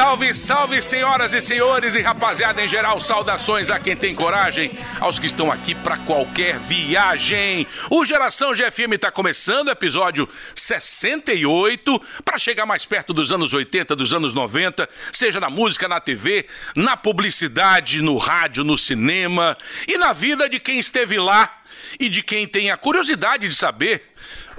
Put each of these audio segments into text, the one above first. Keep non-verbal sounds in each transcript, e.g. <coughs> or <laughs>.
Salve, salve, senhoras e senhores e rapaziada em geral, saudações a quem tem coragem, aos que estão aqui para qualquer viagem. O Geração GFM está começando, episódio 68, para chegar mais perto dos anos 80, dos anos 90, seja na música, na TV, na publicidade, no rádio, no cinema e na vida de quem esteve lá e de quem tem a curiosidade de saber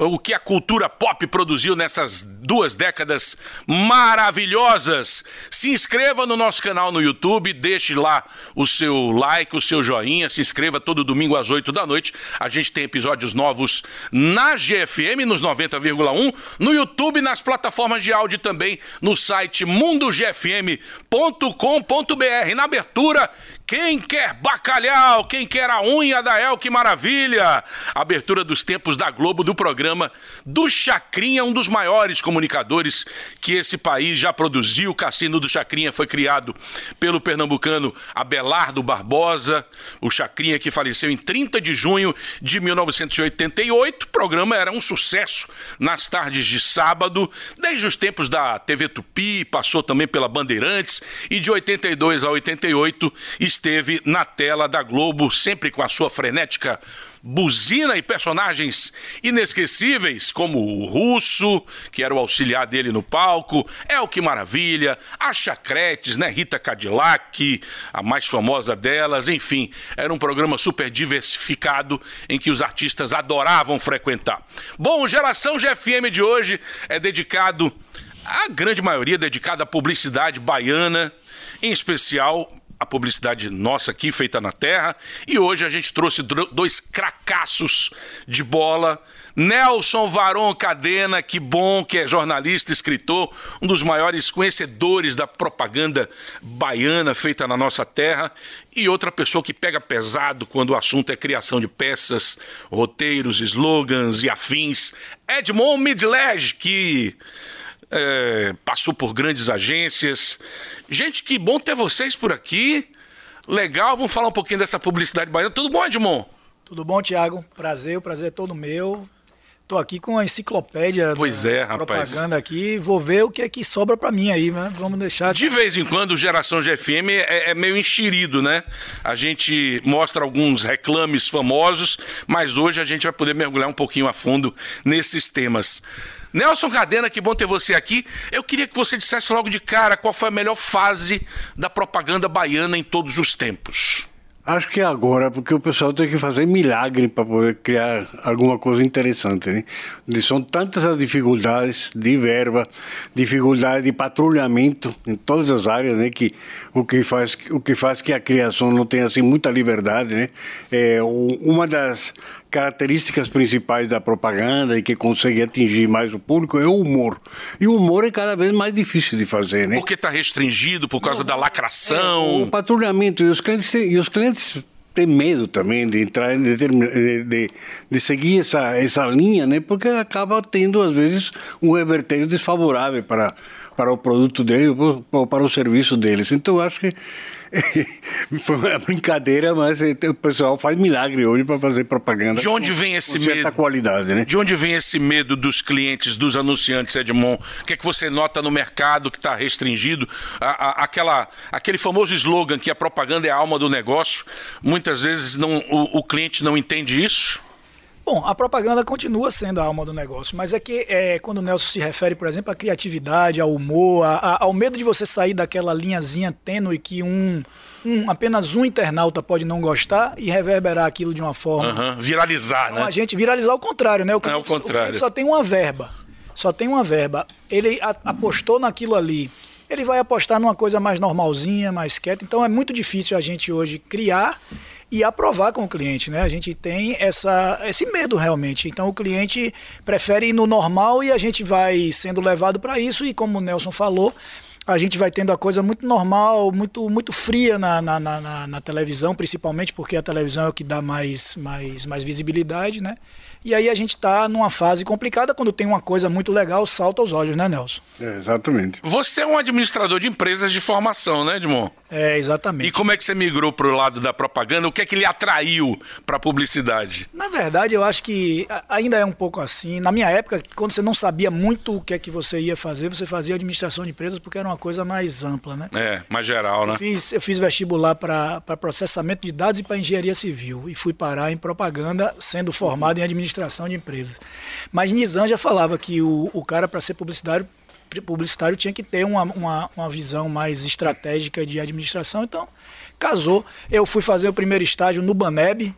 o que a cultura pop produziu nessas duas décadas maravilhosas. Se inscreva no nosso canal no YouTube, deixe lá o seu like, o seu joinha, se inscreva todo domingo às 8 da noite. A gente tem episódios novos na GFM, nos 90,1, no YouTube, nas plataformas de áudio também, no site mundogfm.com.br. Na abertura, quem quer bacalhau? Quem quer a unha da El? Que maravilha! Abertura dos tempos da Globo do programa do Chacrinha, um dos maiores comunicadores que esse país já produziu. O Cassino do Chacrinha foi criado pelo pernambucano Abelardo Barbosa. O Chacrinha que faleceu em 30 de junho de 1988. O programa era um sucesso nas tardes de sábado, desde os tempos da TV Tupi, passou também pela Bandeirantes e de 82 a 88 esteve na tela da Globo, sempre com a sua frenética buzina e personagens inesquecíveis, como o Russo, que era o auxiliar dele no palco, El Que Maravilha, a Chacretes, né, Rita Cadillac, a mais famosa delas, enfim, era um programa super diversificado em que os artistas adoravam frequentar. Bom, Geração GFM de hoje é dedicado, a grande maioria dedicada à publicidade baiana, em especial a publicidade nossa aqui, feita na terra. E hoje a gente trouxe dois cracassos de bola. Nelson Varon Cadena, que bom que é jornalista, escritor, um dos maiores conhecedores da propaganda baiana feita na nossa terra. E outra pessoa que pega pesado quando o assunto é criação de peças, roteiros, slogans e afins. Edmond Midledge, que é, passou por grandes agências. Gente, que bom ter vocês por aqui. Legal, vamos falar um pouquinho dessa publicidade baiana. Tudo bom, Edmond? Tudo bom, Tiago? Prazer, o prazer é todo meu. Tô aqui com a enciclopédia pois é, rapaz. propaganda aqui. Vou ver o que é que sobra para mim aí, né? Vamos deixar. De vez em quando, o Geração GFM é, é meio enxerido, né? A gente mostra alguns reclames famosos, mas hoje a gente vai poder mergulhar um pouquinho a fundo nesses temas. Nelson Cadena, que bom ter você aqui. Eu queria que você dissesse logo de cara qual foi a melhor fase da propaganda baiana em todos os tempos. Acho que é agora, porque o pessoal tem que fazer milagre para poder criar alguma coisa interessante. Né? São tantas as dificuldades de verba, dificuldade de patrulhamento em todas as áreas, né? que o que faz o que faz que a criação não tenha assim muita liberdade, né? É uma das características principais da propaganda e que consegue atingir mais o público é o humor. E o humor é cada vez mais difícil de fazer, né? Porque está restringido por causa não, da lacração. É, o patrulhamento e os clientes, e os clientes têm medo também de entrar de, de, de, seguir essa, essa linha, né? Porque acaba tendo às vezes um revertério desfavorável para para o produto dele ou para o serviço deles. Então acho que <laughs> Foi uma brincadeira, mas o pessoal faz milagre hoje para fazer propaganda. De onde vem esse com medo? qualidade, né? De onde vem esse medo dos clientes, dos anunciantes, Edmond? O que é que você nota no mercado que está restringido? A, a, aquela, aquele famoso slogan que a propaganda é a alma do negócio. Muitas vezes não, o, o cliente não entende isso. Bom, a propaganda continua sendo a alma do negócio, mas é que é, quando o Nelson se refere, por exemplo, à criatividade, ao humor, a, a, ao medo de você sair daquela linhazinha tênue que um, um, apenas um internauta pode não gostar e reverberar aquilo de uma forma. Uhum, viralizar, então, né? A gente viralizar o contrário, né? O cliente, é o contrário. O só tem uma verba. Só tem uma verba. Ele a, apostou naquilo ali. Ele vai apostar numa coisa mais normalzinha, mais quieta. Então é muito difícil a gente hoje criar e aprovar com o cliente, né? A gente tem essa, esse medo realmente. Então o cliente prefere ir no normal e a gente vai sendo levado para isso e como o Nelson falou, a gente vai tendo a coisa muito normal, muito, muito fria na, na, na, na televisão, principalmente porque a televisão é o que dá mais, mais, mais visibilidade, né? E aí a gente está numa fase complicada quando tem uma coisa muito legal, salta aos olhos, né, Nelson? É, exatamente. Você é um administrador de empresas de formação, né, Edmond? É, exatamente. E como é que você migrou para o lado da propaganda? O que é que lhe atraiu para a publicidade? Na verdade, eu acho que ainda é um pouco assim. Na minha época, quando você não sabia muito o que é que você ia fazer, você fazia administração de empresas porque era uma coisa mais ampla, né? É, mais geral, né? Eu fiz, eu fiz vestibular para processamento de dados e para engenharia civil e fui parar em propaganda, sendo formado em administração de empresas. Mas Nizam já falava que o, o cara, para ser publicitário, publicitário tinha que ter uma, uma, uma visão mais estratégica de administração, então casou. Eu fui fazer o primeiro estágio no Baneb,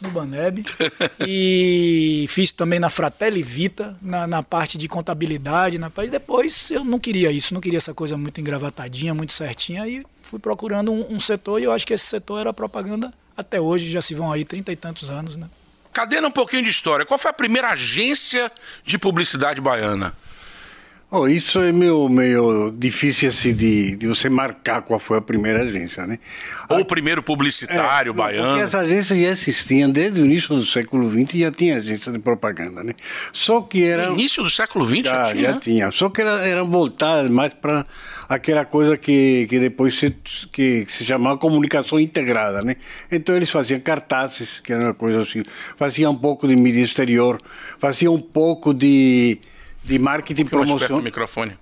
no Baneb. <laughs> e fiz também na Fratelli Vita, na, na parte de contabilidade. Na, e depois eu não queria isso, não queria essa coisa muito engravatadinha, muito certinha. E fui procurando um, um setor e eu acho que esse setor era propaganda até hoje, já se vão aí trinta e tantos anos, né? Cadê um pouquinho de história? Qual foi a primeira agência de publicidade baiana? Oh, isso é meio, meio difícil assim, de, de você marcar qual foi a primeira agência, né? Ou o primeiro publicitário é, baiano. Porque as agências já existiam desde o início do século XX já tinha agência de propaganda, né? Só que era... No início do século XX já, já tinha? Já tinha. Só que eram era voltadas mais para aquela coisa que, que depois se, que se chamava comunicação integrada, né? Então eles faziam cartazes, que era uma coisa assim, faziam um pouco de mídia exterior, faziam um pouco de de marketing promocional.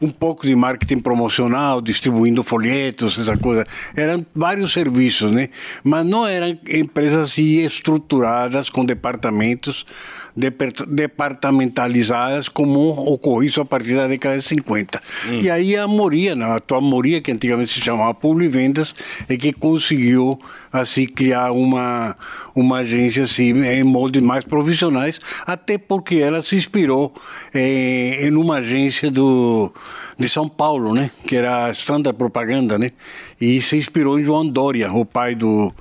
Um pouco de marketing promocional, distribuindo folhetos, essa coisa. Eram vários serviços, né? Mas não eram empresas assim estruturadas com departamentos departamentalizadas como ocorreu isso a partir da década de 50. Hum. E aí a Moria, a atual Moria, que antigamente se chamava Publivendas, é que conseguiu assim criar uma, uma agência assim, em moldes mais profissionais, até porque ela se inspirou eh, em uma agência do, de São Paulo, né? que era a Standard Propaganda, né? e se inspirou em João Dória, o pai do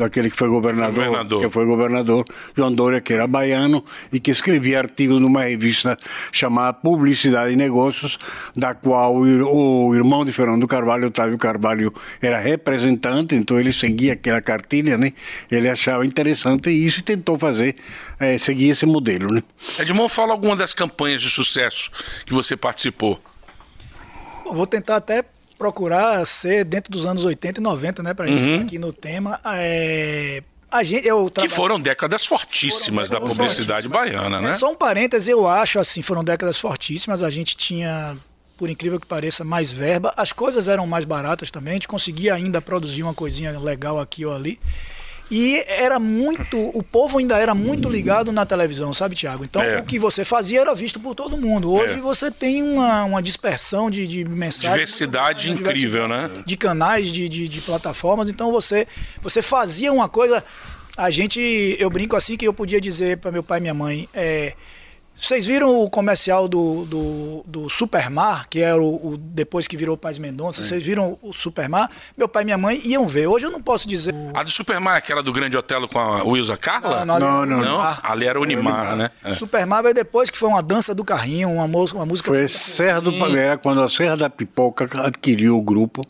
daquele que foi governador, governador, que foi governador, João Dória, que era baiano e que escrevia artigos numa revista chamada Publicidade e Negócios, da qual o irmão de Fernando Carvalho, Otávio Carvalho, era representante, então ele seguia aquela cartilha, né? Ele achava interessante isso e tentou fazer, é, seguir esse modelo, né? Edmond, fala alguma das campanhas de sucesso que você participou. Vou tentar até procurar ser dentro dos anos 80 e 90, né? Pra gente uhum. aqui no tema. É, a gente, eu Que foram décadas fortíssimas foram décadas da publicidade fortíssimas. baiana, né? É, só um parêntese, eu acho assim, foram décadas fortíssimas. A gente tinha, por incrível que pareça, mais verba. As coisas eram mais baratas também. A gente conseguia ainda produzir uma coisinha legal aqui ou ali. E era muito. O povo ainda era muito ligado na televisão, sabe, Tiago? Então, é. o que você fazia era visto por todo mundo. Hoje é. você tem uma, uma dispersão de, de mensagens. Diversidade muito, incrível, diversidade né? De canais, de, de, de plataformas. Então, você, você fazia uma coisa. A gente. Eu brinco assim que eu podia dizer para meu pai e minha mãe. É, vocês viram o comercial do, do, do Supermar, que era o, o, depois que virou Paz Mendonça? Vocês viram o Supermar? Meu pai e minha mãe iam ver. Hoje eu não posso dizer. A do Supermar, aquela do Grande Otelo com a Wilza Carla? Não, não, não. não, ali era o Unimar, né? É. Supermar veio depois que foi uma dança do carrinho, uma, uma música. Foi Serra do Palmeira, quando a Serra da Pipoca adquiriu o grupo.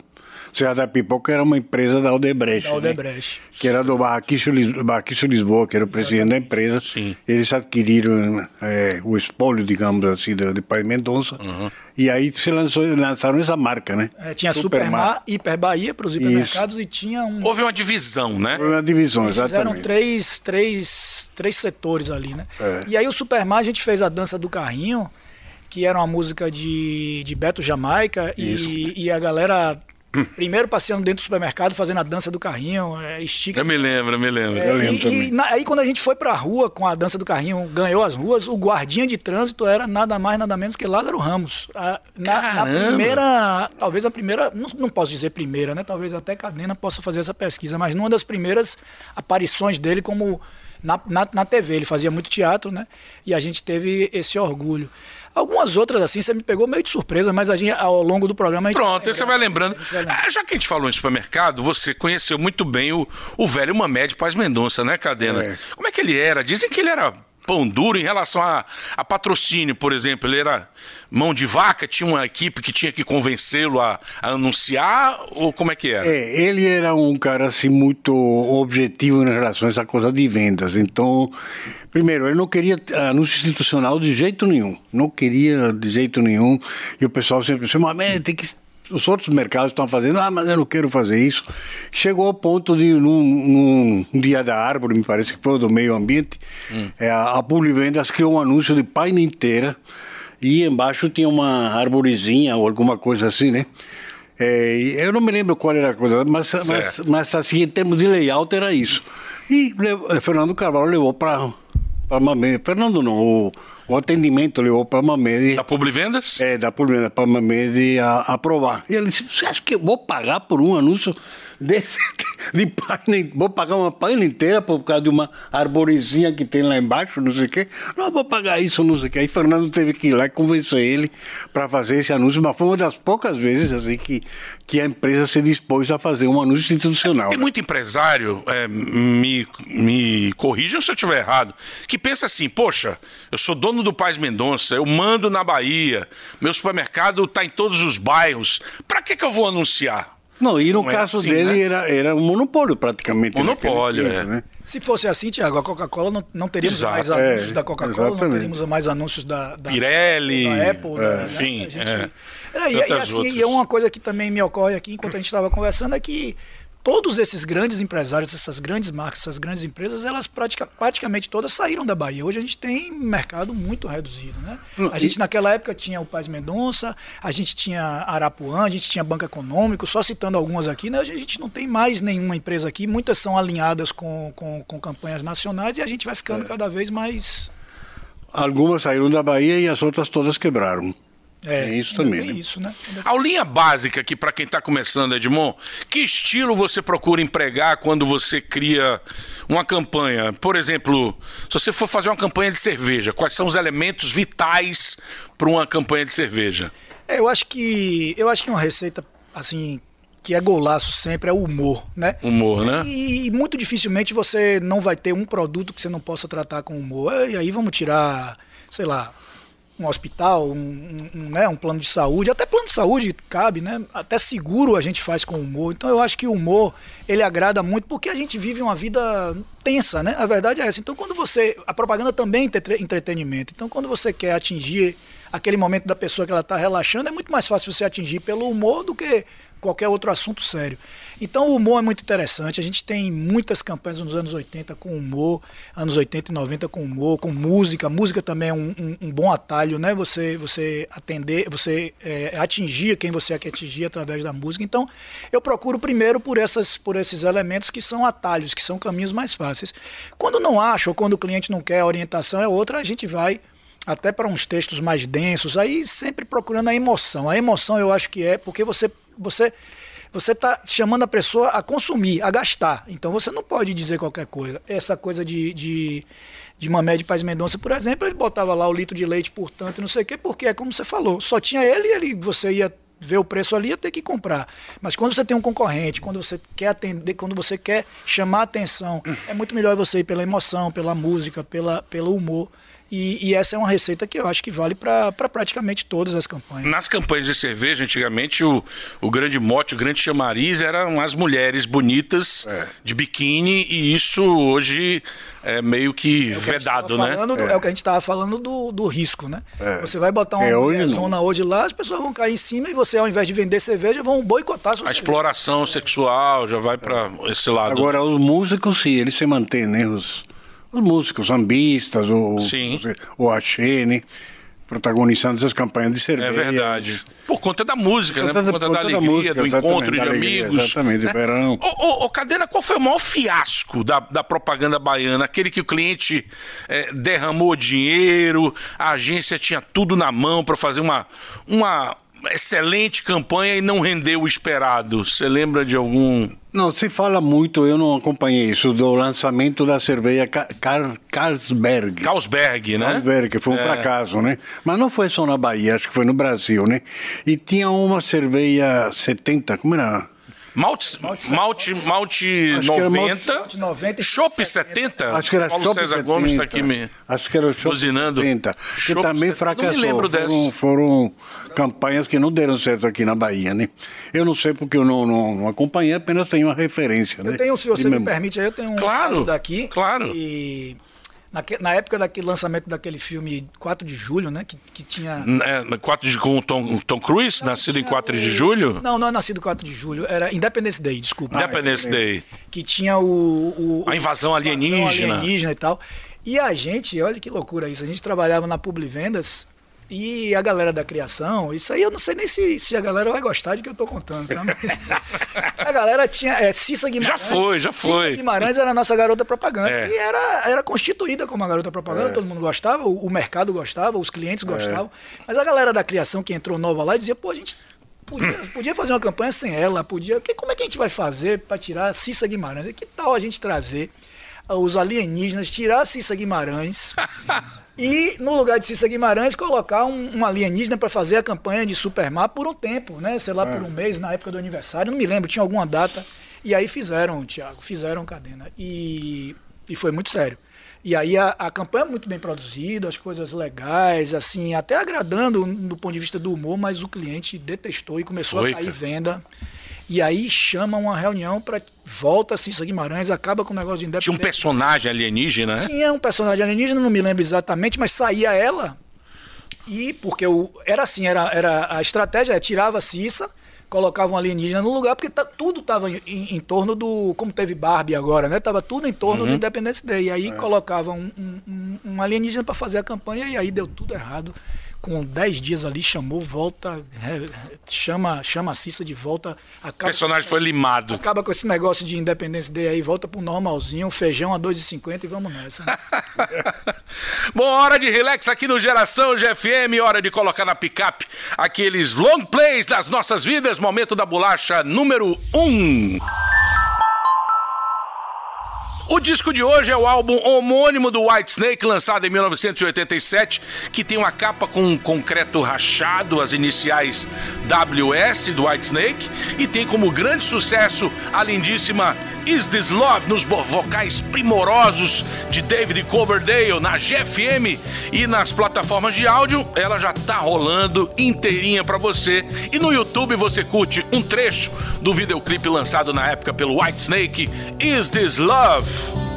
Serra da Pipoca era uma empresa da Aldebrecht. Da Aldebrecht. Né? Que era do Barraquiço, Barraquiço Lisboa, que era o presidente da empresa. Sim. Eles adquiriram é, o espólio, digamos assim, de, de Pai Mendonça. Uhum. E aí se lançou, lançaram essa marca, né? É, tinha Supermar, Hiper Bahia para os hipermercados Isso. e tinha um. Houve uma divisão, né? Houve uma divisão, Eles exatamente. Fizeram três, três, três setores ali, né? É. E aí o Supermar a gente fez a dança do carrinho que era uma música de, de Beto Jamaica e, e, a galera <coughs> Primeiro passeando dentro do supermercado, fazendo a dança do carrinho, é, estica. Eu me lembro, eu me lembro. É, eu lembro e. E na, aí quando a gente foi pra rua com a dança do carrinho, ganhou as ruas, o guardinha de trânsito era nada mais, nada menos que Lázaro Ramos. A, na, na, primeira, talvez a primeira, não, não posso dizer primeira, né? Talvez até Cadena possa fazer essa pesquisa, mas numa das primeiras aparições dele como na, na, na TV. Ele fazia muito teatro, né? E a gente teve esse orgulho. Algumas outras, assim, você me pegou meio de surpresa, mas a gente, ao longo do programa. A gente Pronto, aí você vai lembrando. Vai ah, já que a gente falou em supermercado, você conheceu muito bem o, o velho Mamed Paz Mendonça, né, Cadena? É. Como é que ele era? Dizem que ele era pão duro em relação a, a, patrocínio, por exemplo. Ele era mão de vaca, tinha uma equipe que tinha que convencê-lo a, a, anunciar, ou como é que era? É, ele era um cara assim muito objetivo em relação a essa coisa de vendas. Então, primeiro, ele não queria anúncio institucional de jeito nenhum. Não queria de jeito nenhum. E o pessoal sempre disse, mas tem que os outros mercados estão fazendo, ah, mas eu não quero fazer isso. Chegou ao ponto de, num, num dia da árvore, me parece que foi do meio ambiente, hum. é, a, a Publivendas criou um anúncio de página inteira e embaixo tinha uma arvorezinha ou alguma coisa assim, né? É, eu não me lembro qual era a coisa, mas, mas, mas assim, em termos de layout era isso. E levo- Fernando Carvalho levou para para Mamed. Fernando não, o, o atendimento levou para Mamed. Da Publivendas? É, da Polícia para Mamed a aprovar. E ele disse: Você acha que eu vou pagar por um anúncio desse de página? Vou pagar uma página inteira por causa de uma arborezinha que tem lá embaixo, não sei o quê? Não, vou pagar isso, não sei o quê. Aí Fernando teve que ir lá e convencer ele para fazer esse anúncio, mas foi uma das poucas vezes assim que, que a empresa se dispôs a fazer um anúncio institucional. Tem muito empresário, é, me, me corrijam se eu estiver errado, que pensa assim: poxa, eu sou dono do Paz Mendonça, eu mando na Bahia, meu supermercado está em todos os bairros, para que, que eu vou anunciar? Não, e no Não é caso assim, dele né? era, era um monopólio praticamente. Monopólio, é. né? Se fosse assim, Tiago, a Coca-Cola não, não teríamos Exato. mais anúncios É, da Coca-Cola, não teríamos mais anúncios da, da Pirelli, da Apple, da, né? enfim, A gente- é. É, e, e assim, outras. e é uma coisa que também me ocorre aqui enquanto a gente estava conversando é que todos esses grandes empresários, essas grandes marcas, essas grandes empresas, elas pratica, praticamente todas saíram da Bahia. Hoje a gente tem mercado muito reduzido, né? A gente naquela época tinha o Paz Mendonça, a gente tinha Arapuã, a gente tinha Banco Econômico, só citando algumas aqui, né? Hoje a gente não tem mais nenhuma empresa aqui, muitas são alinhadas com, com, com campanhas nacionais e a gente vai ficando cada vez mais... Algumas saíram da Bahia e as outras todas quebraram. Tem isso ainda também, Tem né? isso, né? Aulinha básica aqui para quem está começando, Edmond. Que estilo você procura empregar quando você cria uma campanha? Por exemplo, se você for fazer uma campanha de cerveja, quais são os elementos vitais para uma campanha de cerveja? É, eu acho que eu acho que uma receita assim que é golaço sempre é o humor, né? Humor, né? E, e muito dificilmente você não vai ter um produto que você não possa tratar com humor. E aí vamos tirar, sei lá, um hospital, um, um- né, um plano de saúde, até plano de saúde cabe, né? Até seguro a gente faz com humor. Então eu acho que o humor ele agrada muito porque a gente vive uma vida tensa, né? A verdade é essa. Então quando você a propaganda também é entre- entretenimento. Então quando você quer atingir aquele momento da pessoa que ela está relaxando, é muito mais fácil você atingir pelo humor do que qualquer outro assunto sério. Então o humor é muito interessante. A gente tem muitas campanhas nos anos 80 com humor, anos 80 e 90 com humor, com música. Música também é um, um- um bom atalho, né? Você, você atender, você é, atingir quem você quer atingir através da música. Então eu procuro primeiro por, essas, por esses elementos que são atalhos, que são caminhos mais fáceis. Quando não acha ou quando o cliente não quer a orientação é outra, a gente vai até para uns textos mais densos, aí sempre procurando a emoção. A emoção eu acho que é porque você você você está chamando a pessoa a consumir, a gastar. Então você não pode dizer qualquer coisa. Essa coisa de, de, de Mamé de Paz Mendonça, por exemplo, ele botava lá o litro de leite por tanto não sei o quê, porque é como você falou, só tinha ele e ele, você ia ver o preço ali ia ter que comprar. Mas quando você tem um concorrente, quando você quer atender, quando você quer chamar atenção, é muito melhor você ir pela emoção, pela música, pela, pelo humor. E, e essa é uma receita que eu acho que vale para praticamente todas as campanhas. Nas campanhas de cerveja, antigamente, o, o grande mote, o grande chamariz eram as mulheres bonitas É. de biquíni, e isso hoje é meio que É vedado, né? falando do- é. o que a gente estava falando do, do risco, né? É. Você vai botar uma É, hoje não. zona hoje lá, as pessoas vão cair em cima e você, ao invés de vender cerveja, vão boicotar a sua A cerveja. exploração sexual já vai para esse lado. Agora, os músicos, sim, eles se mantêm, né? Os, os músicos, sambistas, o, Sim. o, o né? Protagonizando essas campanhas de cerveja. É verdade. Por conta da música, né? Por Por conta da alegria, música, do encontro da de alegria, amigos. Exatamente, de né? verão. Ô, ô, ô, Cadena, qual foi o maior fiasco da, da propaganda baiana? Aquele que o cliente eh, derramou dinheiro, a agência tinha tudo na mão para fazer uma, uma excelente campanha e não rendeu o esperado. Você lembra de algum. Não, se fala muito, eu não acompanhei isso, do lançamento da cerveja Ca- Car- Carlsberg. Carlsberg, né? Carlsberg, foi um É. fracasso, né? Mas não foi só na Bahia, acho que foi no Brasil, né? E tinha uma cerveja 70, como era? Malte, malte, malte era 90, malte 90 e Chopp 70. Acho que era Paulo Chopp César 70. Gomes está aqui me Acho que era o Chopp buzinando. 70, que Chopp também 70. fracassou. Não me lembro foram, dessa. foram campanhas que não deram certo aqui na Bahia, né? Eu não sei porque eu não, não, não acompanhei, apenas tenho uma referência, né? Eu tenho, se você me memória. permite, eu tenho um Claro, caso daqui. claro. E naque- na época daquele lançamento daquele filme 4 de julho, né? Que, que tinha. É, 4 de, com o Tom, Tom Cruise, nascido em tinha 4 de o- julho? Não, não é nascido 4 de julho, era Independence Day, desculpa. Independence Day. que tinha o, o- A invasão o- alienígena. alienígena e tal. E a gente, olha que loucura isso, a gente trabalhava na Publivendas E a galera da criação, isso aí eu não sei nem se, se a galera vai gostar de que eu tô contando, tá? Mas <laughs> a galera tinha. É, Cissa Guimarães. Já foi, já foi. Cissa Guimarães era a nossa garota propaganda. É. E era, era constituída como uma garota propaganda, todo mundo gostava, o, o mercado gostava, os clientes gostavam. Mas a galera da criação que entrou nova lá dizia, pô, a gente. Podia, <laughs> podia fazer uma campanha sem ela, podia. Que, como é que a gente vai fazer para tirar a Cissa Guimarães? Que tal a gente trazer os alienígenas, tirar a Cissa Guimarães <laughs> e, no lugar de Cissa Guimarães, colocar um, um alienígena para fazer a campanha de Supermar por um tempo, né? Sei lá, por um mês, na época do aniversário, não me lembro, tinha alguma data. E aí fizeram, Tiago, fizeram cadena. E, e foi muito sério. E aí a, a campanha é muito bem produzida, as coisas legais, assim, até agradando do ponto de vista do humor, mas o cliente detestou e começou Foi, a cair cara. venda. E aí chama uma reunião para volta Cissa Guimarães, acaba com o negócio de independência. Tinha um personagem alienígena, né? Tinha um personagem alienígena, não me lembro exatamente, mas saía ela. E porque o, era assim, era, era a estratégia, é, tirava a Cissa, colocava um alienígena no lugar, porque tá- tudo estava em, em- em torno do. Como teve Barbie agora, né? Tava tudo em torno do Independence Day. E aí colocava um, um- um- um alienígena para fazer a campanha e aí deu tudo errado. Com 10 dias ali, chamou, volta, chama, chama a Cissa de volta. O Acaba, personagem foi limado. acaba com esse negócio de Independence Day aí, volta pro normalzinho, feijão a 2,50 e vamos nessa. né? <laughs> Bom, hora de relax aqui no Geração GFM, hora de colocar na picape aqueles long plays das nossas vidas, momento da bolacha número 1. Um. O disco de hoje é o álbum homônimo do White Snake, lançado em 1987, que tem uma capa com um concreto rachado, as iniciais WS do White Snake, e tem como grande sucesso a lindíssima Is This Love, nos vo- vocais primorosos de David Coverdale na GFM e nas plataformas de áudio. Ela já tá rolando inteirinha pra você. E no YouTube você curte um trecho do videoclipe lançado na época pelo White Snake, Is This Love? I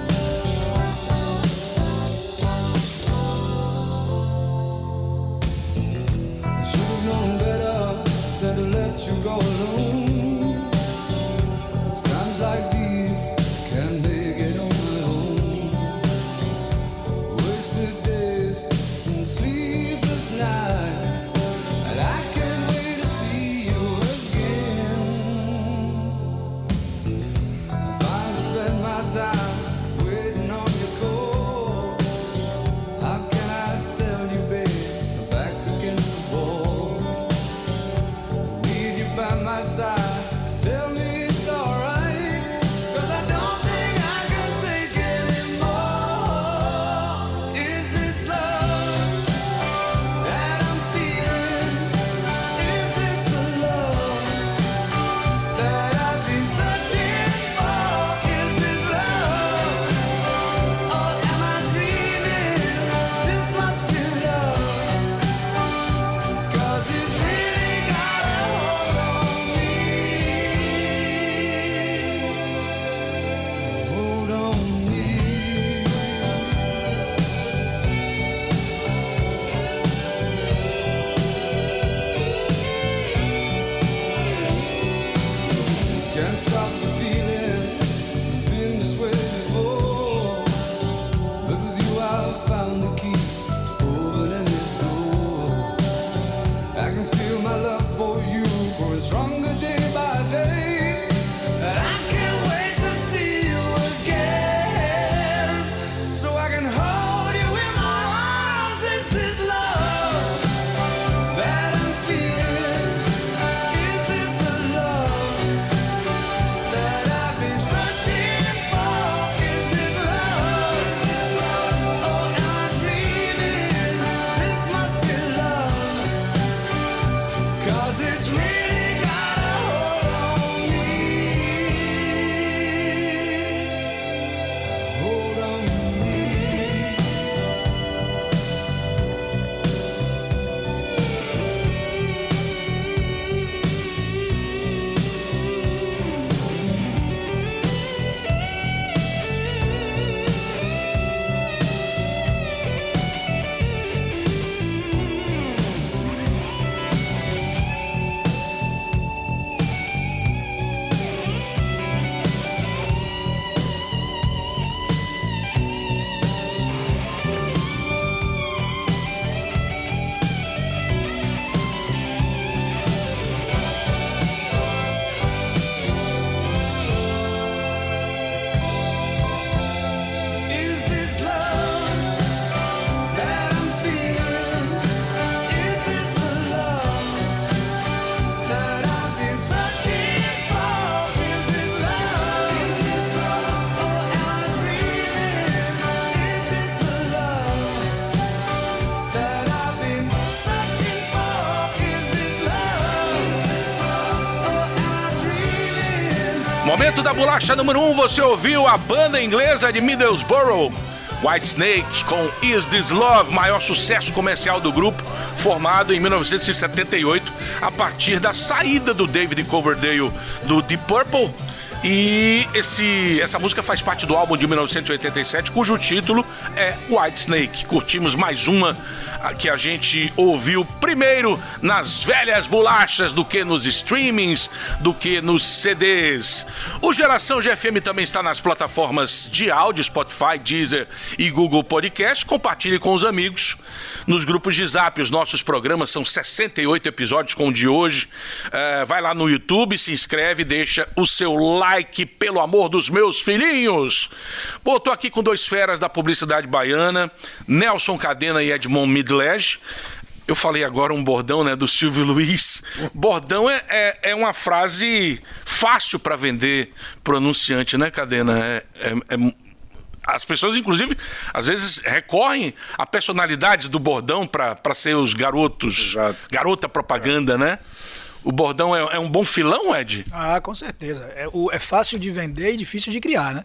da bolacha número 1, um, você ouviu a banda inglesa de Middlesbrough, White Snake, com Is This Love, maior sucesso comercial do grupo, formado em 1978, a partir da saída do David Coverdale do Deep Purple. E esse, essa música faz parte do álbum de 1987, cujo título é White Snake. Curtimos mais uma que a gente ouviu primeiro nas velhas bolachas do que nos streamings, do que nos CDs. O Geração GFM também está nas plataformas de áudio, Spotify, Deezer e Google Podcast. Compartilhe com os amigos. Nos grupos de zap, os nossos programas são 68 episódios com o de hoje. É, vai lá no YouTube, se inscreve, deixa o seu like, pelo amor dos meus filhinhos. Pô, tô aqui com dois feras da publicidade baiana, Nelson Cadena e Edmond Midledge. Eu falei agora um bordão, né, do Silvio Luiz. Bordão é, é, é uma frase fácil para vender pro anunciante, né, Cadena? É, é, é as pessoas, inclusive, às vezes recorrem a personalidades do bordão para ser os garotos, Exato. garota propaganda, né? O bordão é, é um bom filão, Ed? Ah, com certeza. É, o- é fácil de vender e difícil de criar, né?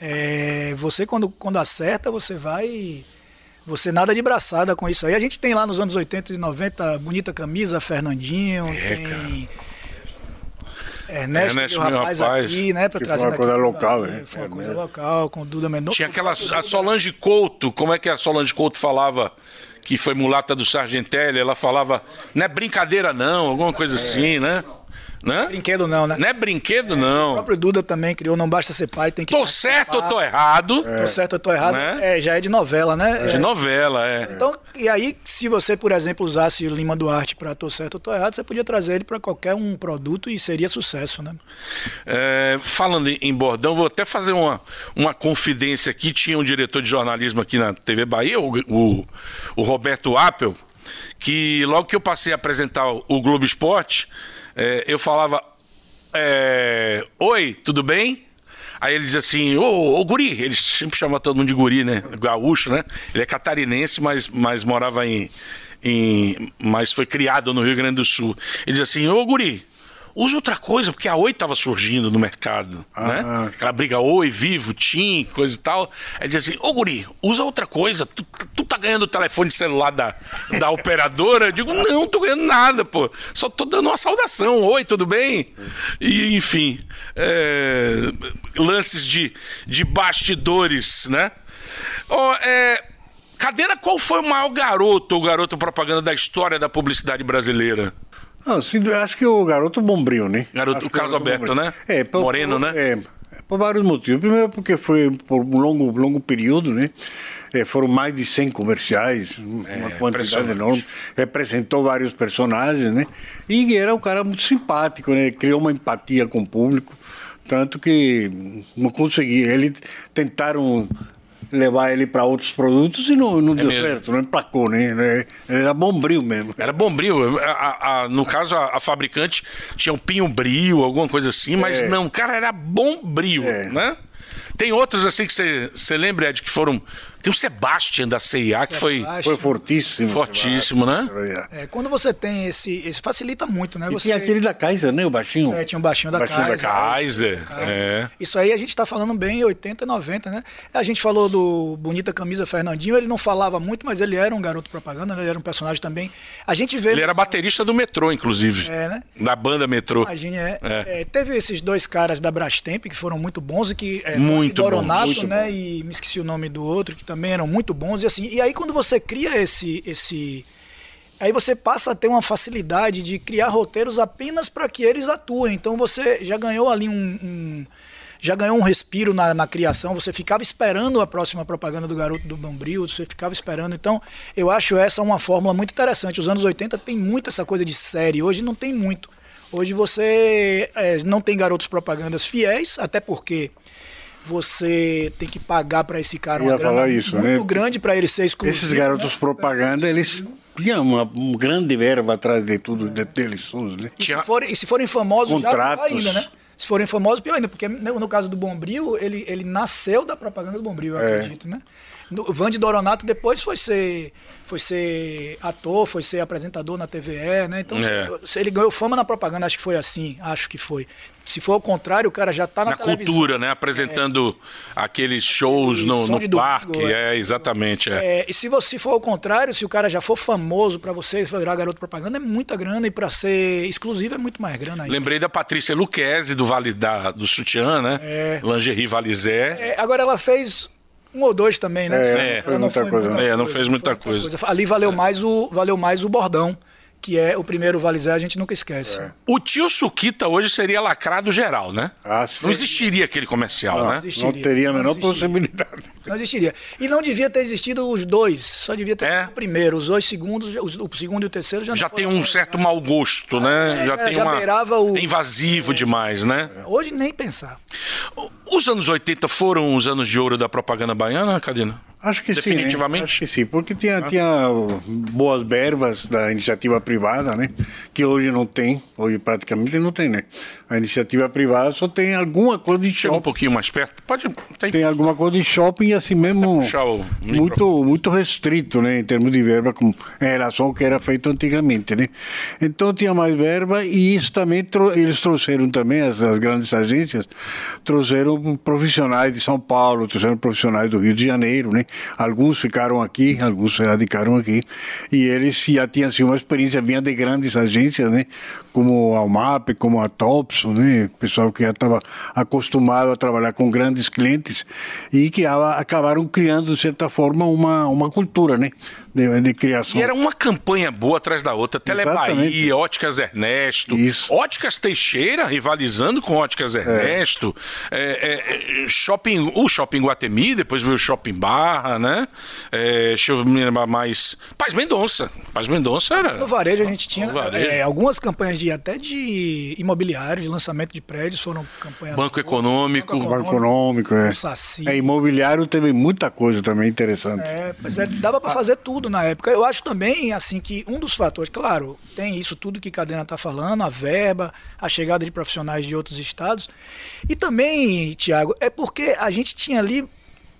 É, você, quando, quando acerta, você vai. Você nada de braçada com isso aí. A gente tem lá nos anos 80 e 90 bonita camisa, Fernandinho, É, tem. cara. Ernesto, Ernesto, meu rapaz, rapaz, aqui, né? Pra que foi trazer uma coisa pro local, né? Foi uma coisa local, com o Duda Mendonça. Tinha aquela a Solange Couto, como é que a Solange Couto falava que foi mulata do Sargentelli? Ela falava, não é brincadeira não, alguma coisa assim, né? Né? Brinquedo não, né? Não é brinquedo O não. próprio Duda também criou Não Basta Ser Pai, tem que Tô certo ou tô errado? Tô certo ou tô errado. Né? É, já é de novela, né? De É. novela, é. Então, e aí, se você, por exemplo, usasse o Lima Duarte para Tô Certo ou Tô Errado, você podia trazer ele para qualquer um produto e seria sucesso, né? É, falando em- bordão, vou até fazer uma, uma confidência aqui. Tinha um diretor de jornalismo aqui na TV Bahia, o, o, o Roberto Appel, que logo que eu passei a apresentar o, o Globo Esporte, é, eu falava: é, Oi, tudo bem? Aí ele diz assim, ô, ô guri, ele sempre chama todo mundo de guri, né? Gaúcho, né? Ele é catarinense, mas, mas morava em, em. Mas foi criado no Rio Grande do Sul. Ele diz assim, ô guri, usa outra coisa, porque a Oi tava surgindo no mercado, né? Ah, Aquela briga Oi, Vivo, Tim, coisa e tal. Aí diz assim, ô guri, usa outra coisa, tu, tu tá ganhando o telefone celular da, da operadora? Eu digo, não, tô ganhando nada, pô. Só tô dando uma saudação, oi, tudo bem? E, enfim, é, lances de, de bastidores, né? Ó, é, Cadeira, qual foi o maior garoto ou garoto propaganda da história da publicidade brasileira? Não, acho que o garoto Bombril, né? Garoto- Acho o Alberto, Bombril. né? É, Moreno, né? É, por vários motivos. Primeiro porque foi por um longo, longo período, né? É, foram mais de 100 comerciais, uma quantidade impressionante. enorme. Representou vários personagens, né? E era um cara muito simpático, né? Criou uma empatia com o público. Tanto que não consegui. Eles tentaram levar ele para outros produtos e não, não deu É mesmo. certo, não emplacou, né? Ele era bombril mesmo. Era Bombril. A- a- no caso, a, a fabricante tinha um Pinho Bril, alguma coisa assim, mas É. não, cara, era Bombril, É. né? Tem outros assim que você lembra, Ed, que foram. Tem o Sebastian da CIA, que foi. Foi fortíssimo. fortíssimo, né? É. Quando você tem esse, esse facilita muito, né? E Você tinha aquele da Kaiser, né? O baixinho. É, tinha um baixinho da Baixinho da Kaiser. Kaiser. É. Isso aí a gente está falando bem em 80, 90, né? A gente falou do Bonita Camisa Fernandinho, ele não falava muito, mas ele era um garoto propaganda, né? ele era um personagem também. A gente vê. Ele era baterista do metrô, inclusive. É, né? Da banda metrô. Imagine, é, É. é, teve esses dois caras da Brastemp que foram muito bons e que é, Muito Doronato, bons, muito né? E me esqueci o nome do outro que também eram muito bons e assim. E aí quando você cria esse esse aí você passa a ter uma facilidade de criar roteiros apenas para que eles atuem. Então você já ganhou ali um, um- já ganhou um respiro na, na criação, você ficava esperando a próxima propaganda do Garoto do Bombril, você ficava esperando. Então, eu acho essa uma fórmula muito interessante. Os anos 80 tem muito essa coisa de série, hoje não tem muito. Hoje você é, não tem garotos propagandas fiéis, até porque você tem que pagar para esse cara uma grana isso, muito né? grande para ele ser exclusivo. Esses garotos né? propaganda, eles tinham uma, um grande verba atrás de tudo, de, deles né? E se, forem, e se forem famosos, já pior Contratos. ainda, né? Se forem famosos, pior ainda, porque no, no caso do Bombril, ele, ele nasceu da propaganda do Bombril, eu É. acredito, né? No- O Vande Doronato depois foi ser, foi ser ator, foi ser apresentador na TVE, né? Então É. se- ele ganhou fama na propaganda, acho que foi assim, acho que foi. Se for ao contrário, o cara já tá na, Na cultura, né? Apresentando aqueles shows no, no de domingo, parque. É, exatamente. É. É, e se você for ao contrário, se o cara já for famoso pra você virar garoto propaganda, é muita grana e pra ser exclusivo é muito mais grana ainda. Lembrei da Patrícia Luquezzi, do Vale da, do Sutiã, né? É. Lingerie Valizé. É, agora ela fez um ou dois também, né? É, não fez muita coisa, não. É, não fez muita foi coisa. Ali valeu mais o valeu mais o bordão, que é o primeiro Valizé, a gente nunca esquece. O tio Suquita hoje seria lacrado geral, né? Ah, sim. Não existiria aquele comercial, Não, né? existiria. não teria a menor possibilidade. Não existiria. E não devia ter existido os dois, só devia ter É. sido o primeiro. Os dois segundos, os- o segundo e o terceiro já, Já não tem um certo mau gosto, né? É, já já- tem já uma. beirava o- é invasivo demais, né? Hoje nem pensar. Os anos 80 foram os anos de ouro da propaganda baiana, Cadina? Acho que sim. Definitivamente? Né? Acho que sim, porque tinha, tinha boas verbas da iniciativa privada, né? Que hoje não tem, hoje praticamente não tem, né? A iniciativa privada só tem alguma coisa de Chega um shopping. pouquinho mais perto. Pode. Tem, Tem alguma coisa de shopping assim mesmo muito muito restrito, né, em termos de verba com, em relação ao que era feito antigamente, né? Então tinha mais verba e isso também eles trouxeram também as, as grandes agências trouxeram profissionais de São Paulo, trouxeram profissionais do Rio de Janeiro, né? Alguns ficaram aqui, alguns se radicaram aqui e eles já tinham assim, uma experiência vinha de grandes agências, né? Como a Almap, como a Topson, né? Pessoal que já estava acostumado a trabalhar com grandes clientes e que acabaram criando de certa forma uma uma cultura, né? De, de criação. E era uma campanha boa atrás da outra. Telebahia. Óticas Ernesto, Isso. Óticas Teixeira rivalizando com Óticas Ernesto, é, é, é, shopping, o Shopping Guatemi, depois veio o Shopping Barra, né? É, deixa eu me lembrar mais. Paz Mendonça. Paz Mendonça era. No varejo a gente tinha varejo. é, algumas campanhas de até de imobiliário, de lançamento de prédios, foram campanhas. Banco boas. Econômico. Banco econômico, é. o Saci. É, imobiliário teve muita coisa também interessante. É, pois é, dava para fazer tudo na época. Eu acho também, assim, que um dos fatores, claro, tem isso tudo que Cadena está falando, a verba, a chegada de profissionais de outros estados. E também, Tiago, é porque a gente tinha ali,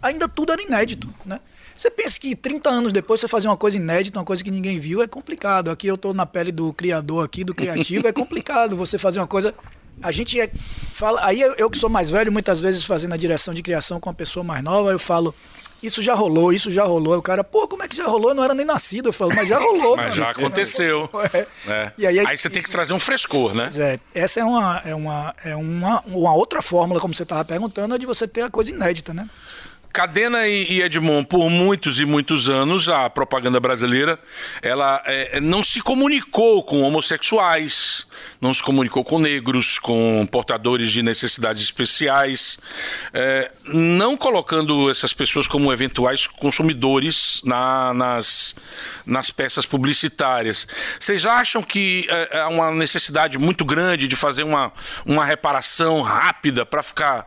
ainda tudo era inédito, né? Você pensa que 30 anos depois você fazer uma coisa inédita, uma coisa que ninguém viu, é complicado. Aqui eu estou na pele do criador aqui, do criativo, é complicado você fazer uma coisa. A gente é, fala. Aí eu, eu que sou mais velho, muitas vezes fazendo a direção de criação com uma pessoa mais nova, eu falo. Isso já rolou, isso já rolou. O cara, pô, como é que já rolou? Eu não era nem nascido. Eu falo, mas já rolou. <laughs> Mas mano. já aconteceu. <laughs> É. É. E aí, Aí você tem que trazer um frescor, né? Pois é, essa é uma, é uma, é uma, uma outra fórmula, como você estava perguntando, é de você ter a coisa inédita, né? Cadena e e Edmond, por muitos e muitos anos, a propaganda brasileira, ela é, não se comunicou com homossexuais, não se comunicou com negros, com portadores de necessidades especiais, é, não colocando essas pessoas como eventuais consumidores na- nas, nas peças publicitárias. Vocês acham que é, há uma necessidade muito grande de fazer uma, uma reparação rápida para ficar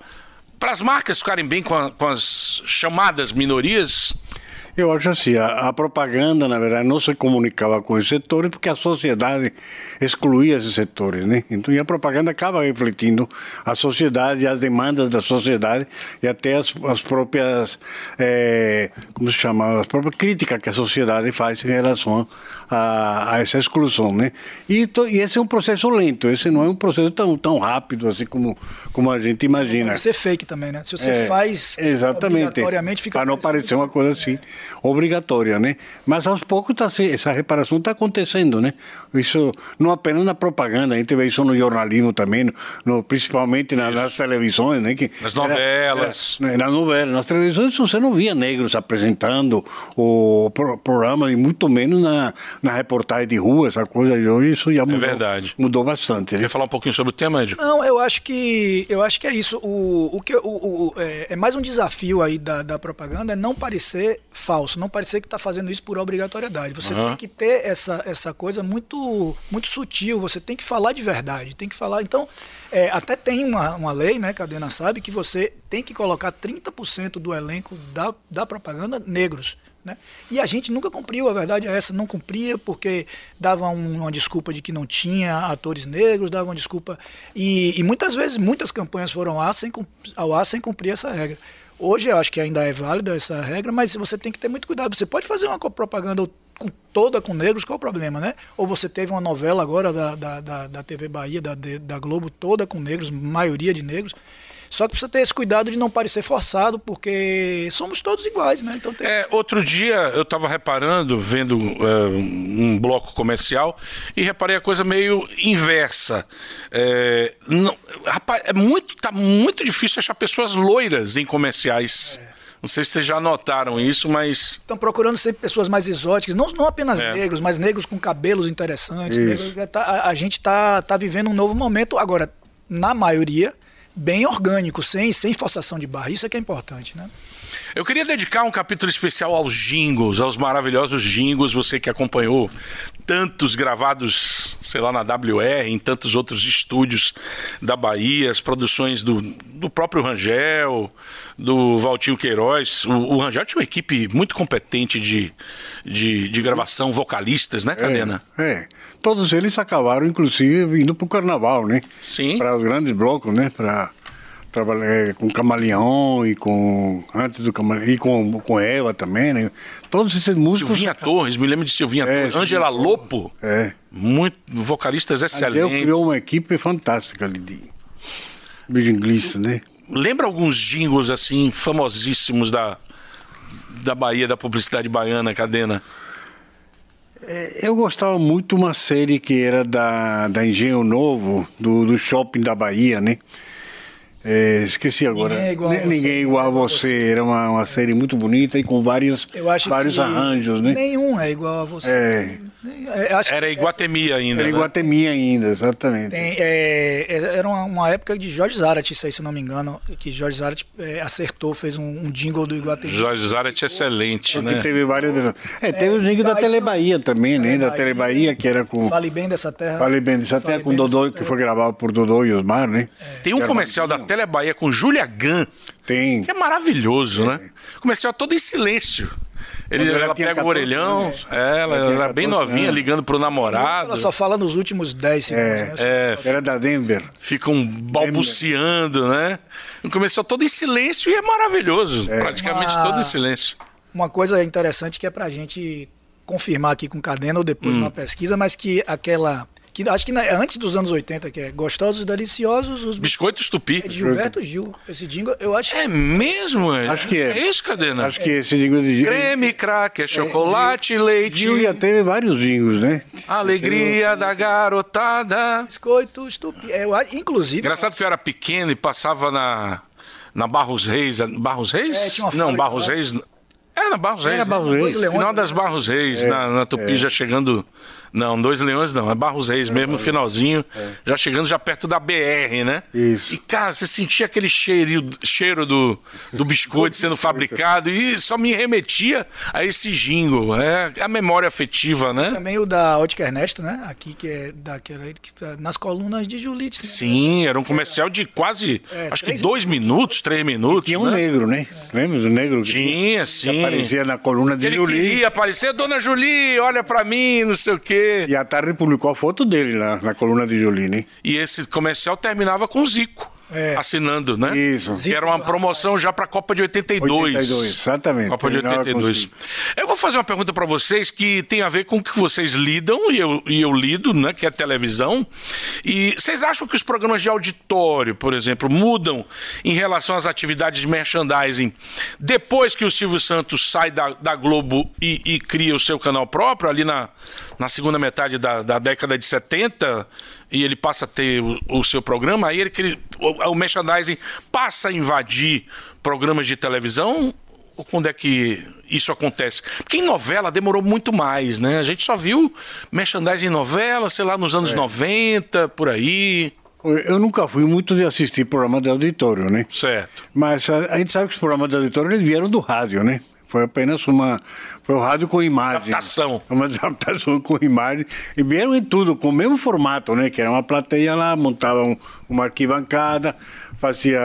para as marcas ficarem bem com, a- com as chamadas minorias? Eu acho assim, a, a propaganda, na verdade, não se comunicava com esses setores porque a sociedade excluía esses setores, né? Então, e a propaganda acaba refletindo a sociedade, as demandas da sociedade e até as, as próprias, eh, como se chama, as próprias críticas que a sociedade faz em relação a, a essa exclusão, né? E, to- e esse é um processo lento, esse não é um processo tão, tão rápido assim como, como a gente imagina. Pode ser fake também, né? Se você É, faz exatamente obrigatoriamente, fica para não parecer uma coisa assim obrigatória, né? Mas aos poucos tá, essa reparação está acontecendo, né? Isso não apenas na propaganda, a gente vê isso no jornalismo também, no, no- principalmente na- nas televisões, né? Que Nas novelas. era- nas novelas, nas televisões você não via negros apresentando o pro, programa e muito menos na, na reportagem de rua, essa coisa. Hoje isso já mudou, verdade. mudou bastante, né? Quer falar um pouquinho sobre o tema, Ed? Não, eu acho que eu acho que é isso. O, o que o, o- é, é mais um desafio aí da, da propaganda é não parecer falso, não parecer que está fazendo isso por obrigatoriedade. Você Aham. tem que ter essa, essa coisa muito muito sutil. Você tem que falar de verdade, tem que falar. Então, é, até tem uma, uma lei, né, Cadena sabe, que você tem que colocar 30% do elenco da, da propaganda negros. Né? E a gente nunca cumpriu, a verdade é essa, não cumpria porque dava um- uma desculpa de que não tinha atores negros, dava uma desculpa. E, e muitas vezes, muitas campanhas foram ao ar, sem, ao ar sem cumprir essa regra. Hoje eu acho que ainda é válida essa regra, mas você tem que ter muito cuidado. Você pode fazer uma propaganda com, toda com negros, qual o problema, né? Ou você teve uma novela agora da, da, da, da TV Bahia, da, da Globo, toda com negros, maioria de negros. Só que precisa ter esse cuidado de não parecer forçado, porque somos todos iguais, né? Então tem, É, outro dia eu estava reparando, vendo é, um bloco comercial, e reparei a coisa meio inversa. É, não, rapaz, é muito, tá muito difícil achar pessoas loiras em comerciais. Não sei se vocês já notaram isso, mas. Estão procurando sempre pessoas mais exóticas, não, não apenas É. negros, mas negros com cabelos interessantes. Negros- é, tá- a, a gente está tá vivendo um novo momento, agora, na maioria, bem orgânico, sem, sem forçação de barra. Isso é que é importante, né? Eu queria dedicar um capítulo especial aos jingles, aos maravilhosos jingles, você que acompanhou tantos gravados, sei lá, na WR, em tantos outros estúdios da Bahia, as produções do, do próprio Rangel, do Valtinho Queiroz. O, o Rangel tinha uma equipe muito competente de, de, de gravação, vocalistas, né, Cadena? É, todos eles acabaram, inclusive, vindo para o carnaval, né? Sim. Para os grandes blocos, né? Para trabalhar é, com Camaleão e com antes do Camaleão e com com Eva também, né? Todos esses músicos. Silvinha Torres, me lembro de Silvinha É, Torres. Angela Lopo, É. muito, vocalistas excelentes. criou uma equipe fantástica ali de bijinglistas, né? Lembra alguns jingles assim famosíssimos da da Bahia, da publicidade baiana, Cadena? Eu gostava muito uma série que era da, da Engenho Novo, do, do Shopping da Bahia, né? É, esqueci agora. Ninguém é igual você, Ninguém é igual a você. Era uma, uma série muito bonita e com acho vários arranjos, né? Nenhum é igual a você. É. É, Era Iguatemi ainda. Era né? Iguatemi ainda, exatamente. Tem, é, é, era uma, uma época de Jorge Zarat, isso aí, se eu não me engano, que Jorge Zarat é, acertou, fez um, um jingle do Iguatemi. Jorge Zarat é excelente, né? teve várias. É, teve o jingle da aí Tele tinha- Bahia também, né? Da Tele Bahia, que era com. Fale bem dessa terra. Falei bem até Fale com Dodô, dessa que terra. foi gravado por Dodô e Osmar, né? Tem um comercial da bacana. Tele Bahia com Júlia Gann, Tem. que é maravilhoso, né? Comercial todo em silêncio. Ele, ela pega o 14 orelhão, anos. é, ela, Ela era bem 14 novinha, anos. ligando pro namorado. Ela só fala nos últimos 10 segundos. É, né? é. Era da Denver. Ficam balbuciando, né? Um comercial todo em silêncio e é maravilhoso. Praticamente Uma- todo em silêncio. Uma coisa interessante que é pra gente confirmar aqui com Cadena ou depois Hum. de uma pesquisa, mas que aquela. Que acho que na- antes dos anos 80, que é Gostosos, Deliciosos, os Biscoitos Tupi. é de Gilberto Gil. Esse jingle, eu acho É mesmo? é? Acho que é. É isso, Cadena? Acho que esse jingle de Gil. Creme, cracker, chocolate, leite. Gil já teve vários jingles, né? Alegria da garotada. biscoitos tupi. É, eu inclusive. Engraçado que eu era pequeno e passava na, na Barros Reis. Barros Reis? É, tinha uma Não, Barros lá. Reis. Era Barros Reis. Era né? Barros Reis. Final né? das Barros Reis, na, na Tupi, já chegando. Não, dois leões não, é Barros Reis mesmo, no finalzinho, já chegando já perto da BR, né? Isso. E, cara, você sentia aquele cheiro, cheiro do, do biscoito sendo fabricado e só me remetia a esse jingle. É a memória afetiva, né? Também o da Ótica Ernesto, né? Aqui, que é daquela. Que, tá nas colunas de Julite. né? Sim, era um comercial de quase, É, acho que dois minutos, três minutos. Tinha um né? negro, né? Lembra do negro? que Tinha, que sim. aparecia na coluna de Ele Juli. queria aparecer, Dona Julie, olha pra mim, não sei o quê. E a tarde publicou a foto dele lá na coluna de Juli, né? E esse comercial terminava com o Zico. É. Assinando, né? Isso. Que era uma promoção já para a Copa de 82. 82, exatamente. Copa de Terminava com 82. Zico. Eu vou fazer uma pergunta para vocês que tem a ver com o que vocês lidam, e eu, e eu lido, né? Que é televisão. E vocês acham que os programas de auditório, por exemplo, mudam em relação às atividades de merchandising depois que o Silvio Santos sai da, da Globo e, e cria o seu canal próprio, ali na, na segunda metade da, da década de 70, e ele passa a ter o, o seu programa, aí ele, cria- o, o merchandising passa a invadir programas de televisão? Ou quando é que isso acontece? Porque em novela demorou muito mais, né? A gente só viu merchandising em novela, sei lá, nos anos 90, por aí. Eu nunca fui muito de assistir programa de auditório, né? Certo. Mas a, a gente sabe que os programas de auditório eles vieram do rádio, né? Foi apenas uma. Foi o rádio com imagem. Adaptação. Uma adaptação com imagem. E vieram em tudo, com o mesmo formato, né? Que era uma plateia lá, montavam uma arquibancada, fazia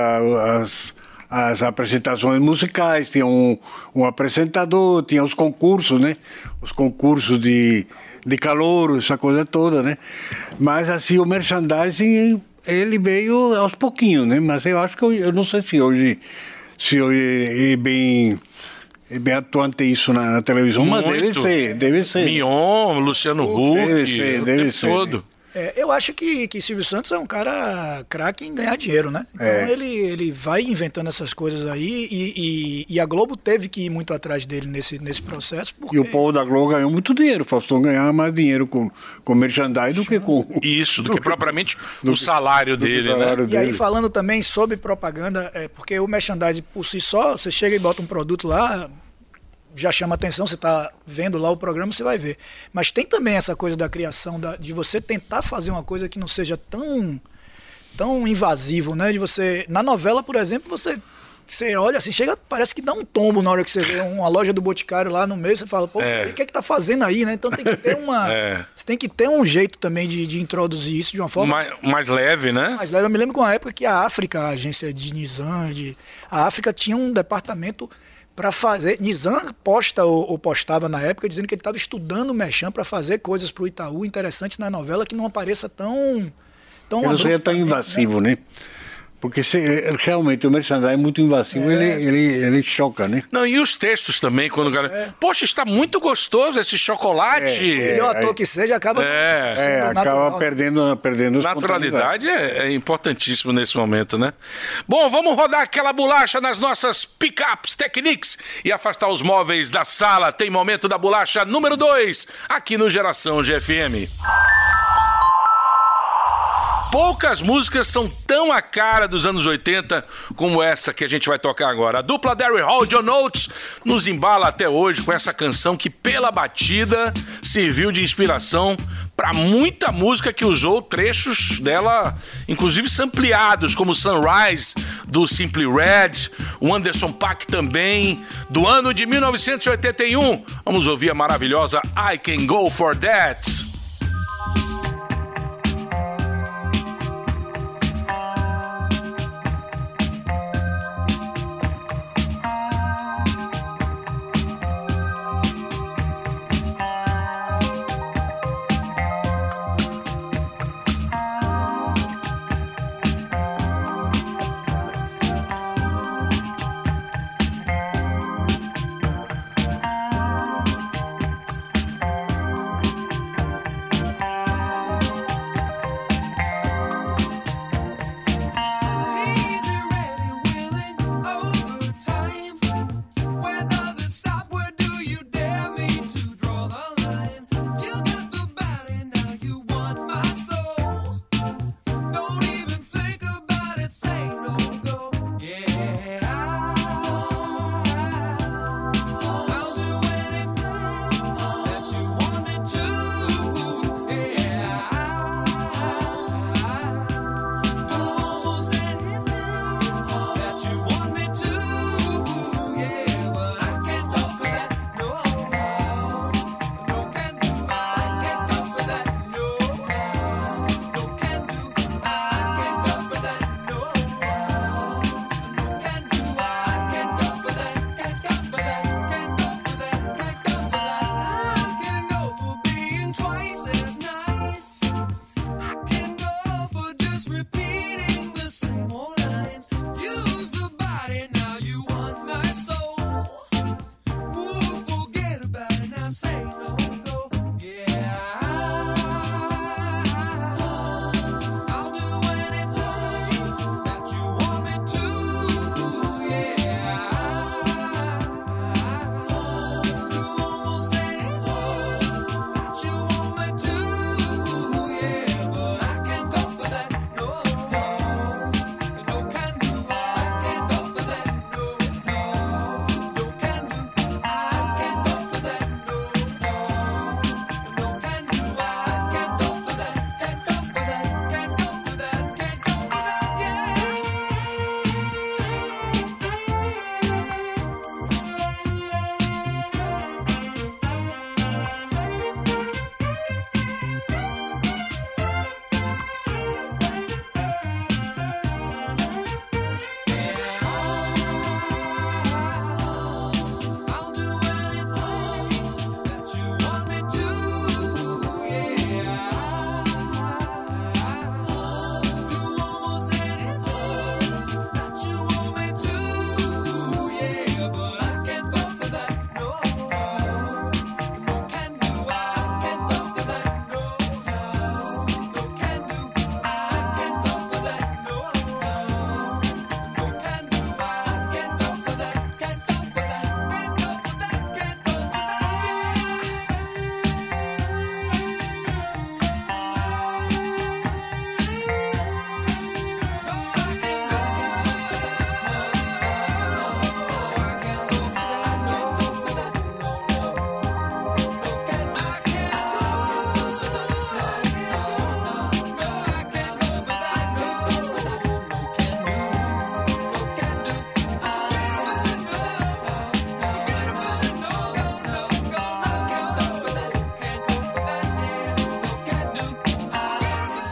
as, as apresentações musicais, tinha um, um apresentador, tinha os concursos, né? Os concursos de, de calor, essa coisa toda, né? Mas assim, o merchandising, ele veio aos pouquinhos, né? Mas eu acho que eu, eu não sei se hoje, se hoje é bem é bem atuante isso na, na televisão, mas deve Muito. ser, deve ser. Mion, Luciano Huck, Deve ser, deve ser. todo. É, eu acho que, que Silvio Santos é um cara craque em ganhar dinheiro, né? Então É. ele, ele vai inventando essas coisas aí e, e, e a Globo teve que ir muito atrás dele nesse, nesse processo. Porque... E o povo da Globo ganhou muito dinheiro. O Faustão ganhava mais dinheiro com, com merchandising do que com. Isso, do que propriamente do o que- salário do que o dele, salário né? E aí, dele. falando também sobre propaganda, é, porque o merchandising por si só, você chega e bota um produto lá, já chama atenção, você está vendo lá o programa, você vai ver. Mas tem também essa coisa da criação, da- de você tentar fazer uma coisa que não seja tão, tão invasivo, né? De você. Na novela, por exemplo, você. Você olha assim, chega, parece que dá um tombo na hora que você vê uma loja do Boticário lá no meio, você fala, pô, É. o que é que tá fazendo aí, né? Então tem que ter uma. <laughs> É. Você tem que ter um jeito também de, de introduzir isso de uma forma Mais, mais leve, né? mas leva, eu me lembro com uma época que a África, a agência de Nizam, de, a África tinha um departamento para fazer. Nizam posta ou, ou postava na época dizendo que ele estava estudando o Merchan para fazer coisas para o Itaú interessantes na novela que não apareça tão. tão não seja tão abruptamente, né? invasivo, né? Porque se, realmente o merchandising é muito invasivo, ele, ele, ele choca, né? Não, e os textos também, quando o cara. Poxa, está muito gostoso esse chocolate. É, é. Melhor ator aí- que seja, acaba. É. É, natural, acaba né? perdendo, perdendo a Naturalidade é, é importantíssimo nesse momento, né? Bom, vamos rodar aquela bolacha nas nossas pickups Technics e afastar os móveis da sala. Tem momento da bolacha número 2 aqui no Geração GFM. Poucas músicas são tão a cara dos anos 80 como essa que a gente vai tocar agora. A dupla Derry Hall John Oates nos embala até hoje com essa canção que, pela batida, serviu de inspiração para muita música que usou trechos dela, inclusive sampleados, como Sunrise, do Simply Red, o Anderson Paak também, do ano de 1981. Vamos ouvir a maravilhosa I Can Go For That.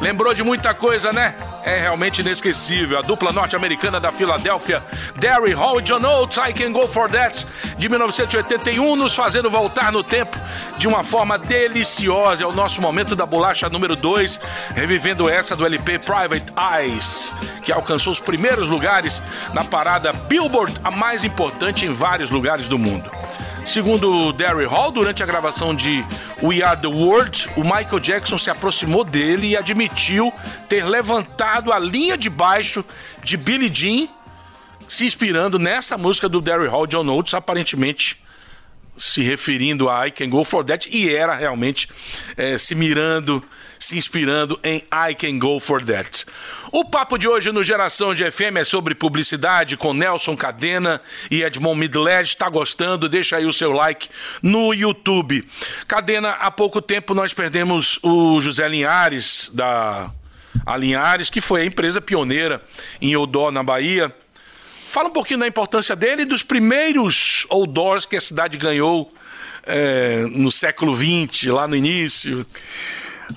Lembrou de muita coisa, né? É realmente inesquecível. A dupla norte-americana da Filadélfia, Derry Hall e John Oates, I Can Go For That, de 1981, nos fazendo voltar no tempo de uma forma deliciosa. É o nosso momento da bolacha número 2, revivendo essa do LP Private Eyes, que alcançou os primeiros lugares na parada Billboard, a mais importante em vários lugares do mundo. Segundo Derry Hall, durante a gravação de We Are the World, o Michael Jackson se aproximou dele e admitiu ter levantado a linha de baixo de Billie Jean, se inspirando nessa música do Derry Hall, John Oates, aparentemente se referindo a I Can Go For That, e era realmente eh, se mirando, se inspirando em I Can Go For That. O papo de hoje no Geração de FM é sobre publicidade com Nelson Cadena e Edmond Midledge. Está gostando? Deixa aí o seu like no YouTube. Cadena, há pouco tempo nós perdemos o José Linhares, da a Linhares, que foi a empresa pioneira em Odó, na Bahia. Fala um pouquinho da importância dele e dos primeiros outdoors que a cidade ganhou eh, no século XX, lá no início.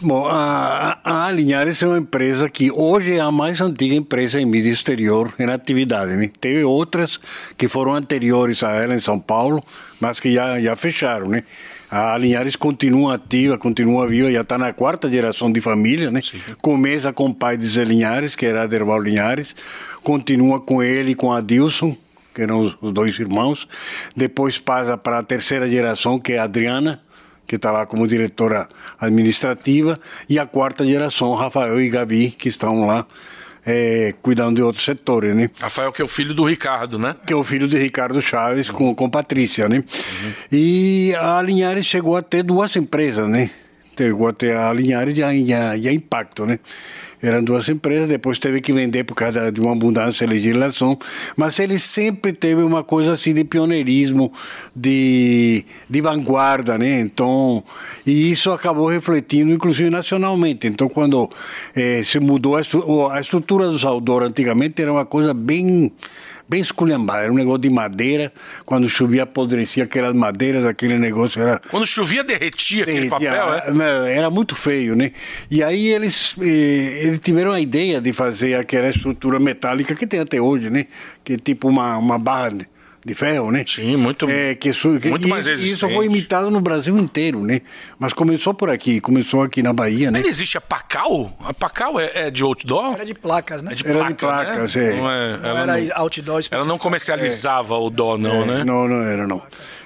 Bom, a, a a Linhares é uma empresa que hoje é a mais antiga empresa em mídia exterior em atividade. Né? Teve outras que foram anteriores a ela em São Paulo, mas que já, já fecharam. Né? A Linhares continua ativa, continua viva, já está na quarta geração de família. Né? Começa com o pai de Zé Linhares, que era Aderval Linhares, continua com ele e com Adilson, que eram os, os dois irmãos. Depois passa para a terceira geração, que é a Adriana, que está lá como diretora administrativa, e a quarta geração, Rafael e Gabi, que estão lá eh, cuidando de outros setores, né? Rafael, que é o filho do Ricardo, né? Que é o filho de Ricardo Chaves com, com Patrícia, né? E a Linhares chegou a ter duas empresas, né? Chegou a ter a Linhares e a, e a, e a Impacto, né? Eram duas empresas, depois teve que vender por causa de uma abundância de legislação, mas ele sempre teve uma coisa assim de pioneirismo, de, de vanguarda, né? Então, e isso acabou refletindo, inclusive nacionalmente. Então, quando eh, se mudou a, estru a estrutura do Saudor, antigamente era uma coisa bem bem esculhambada, era um negócio de madeira, quando chovia apodrecia aquelas madeiras, aquele negócio era Quando chovia, derretia aquele Derretia, papel, é? né, Era muito feio, né? E aí eles, eh, eles tiveram a ideia de fazer aquela estrutura metálica que tem até hoje, né? Que é tipo uma, uma barra de- ferro, né? Sim, muito- é, que isso, que muito mais isso, isso resistente. foi imitado no Brasil inteiro, né? Mas começou por aqui, começou aqui na Bahia, né? Ainda existe a Pacal? A Pacal é, é de outdoor? Era de placas, né? É de Era de placa, placas, né? é. Não é- Não ela, era não, outdoor ela específico. não comercializava o dó, não, É, né? Não, não era, não.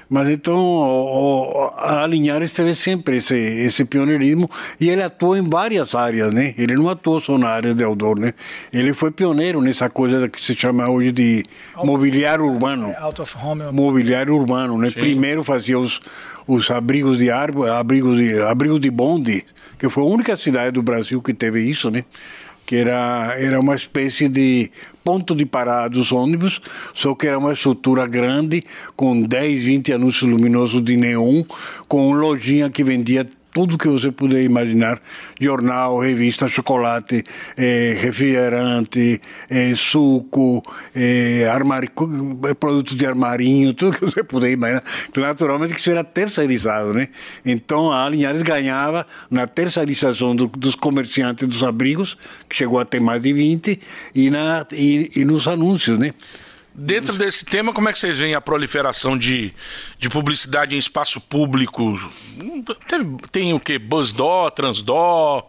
Mas então o, a Linhares teve sempre esse, esse pioneirismo e ele atuou em várias áreas, né? Ele não atuou só na área de outdoor, né? Ele foi pioneiro nessa coisa que se chama hoje de mobiliário urbano. É, Out of home. Mobiliário urbano, né? Primeiro fazia os, os abrigos de árvore, abrigos de, abrigos de bonde, que foi a única cidade do Brasil que teve isso, né? Que era, era uma espécie de ponto de parada dos ônibus, só que era uma estrutura grande, com 10, 20 anúncios luminosos de neon, com lojinha que vendia tudo que você puder imaginar, jornal, revista, chocolate, eh, refrigerante, eh, suco, eh, armário, produtos de armarinho, tudo que você puder imaginar. Naturalmente que isso era terceirizado, né? Então a Linhares ganhava na terceirização do- dos comerciantes dos abrigos, que chegou a ter mais de 20, e, na, e, e nos anúncios, né? Dentro desse tema, como é que vocês veem a proliferação de, de publicidade em espaço público? Tem, tem o que? Buzzdoor, Transdoor,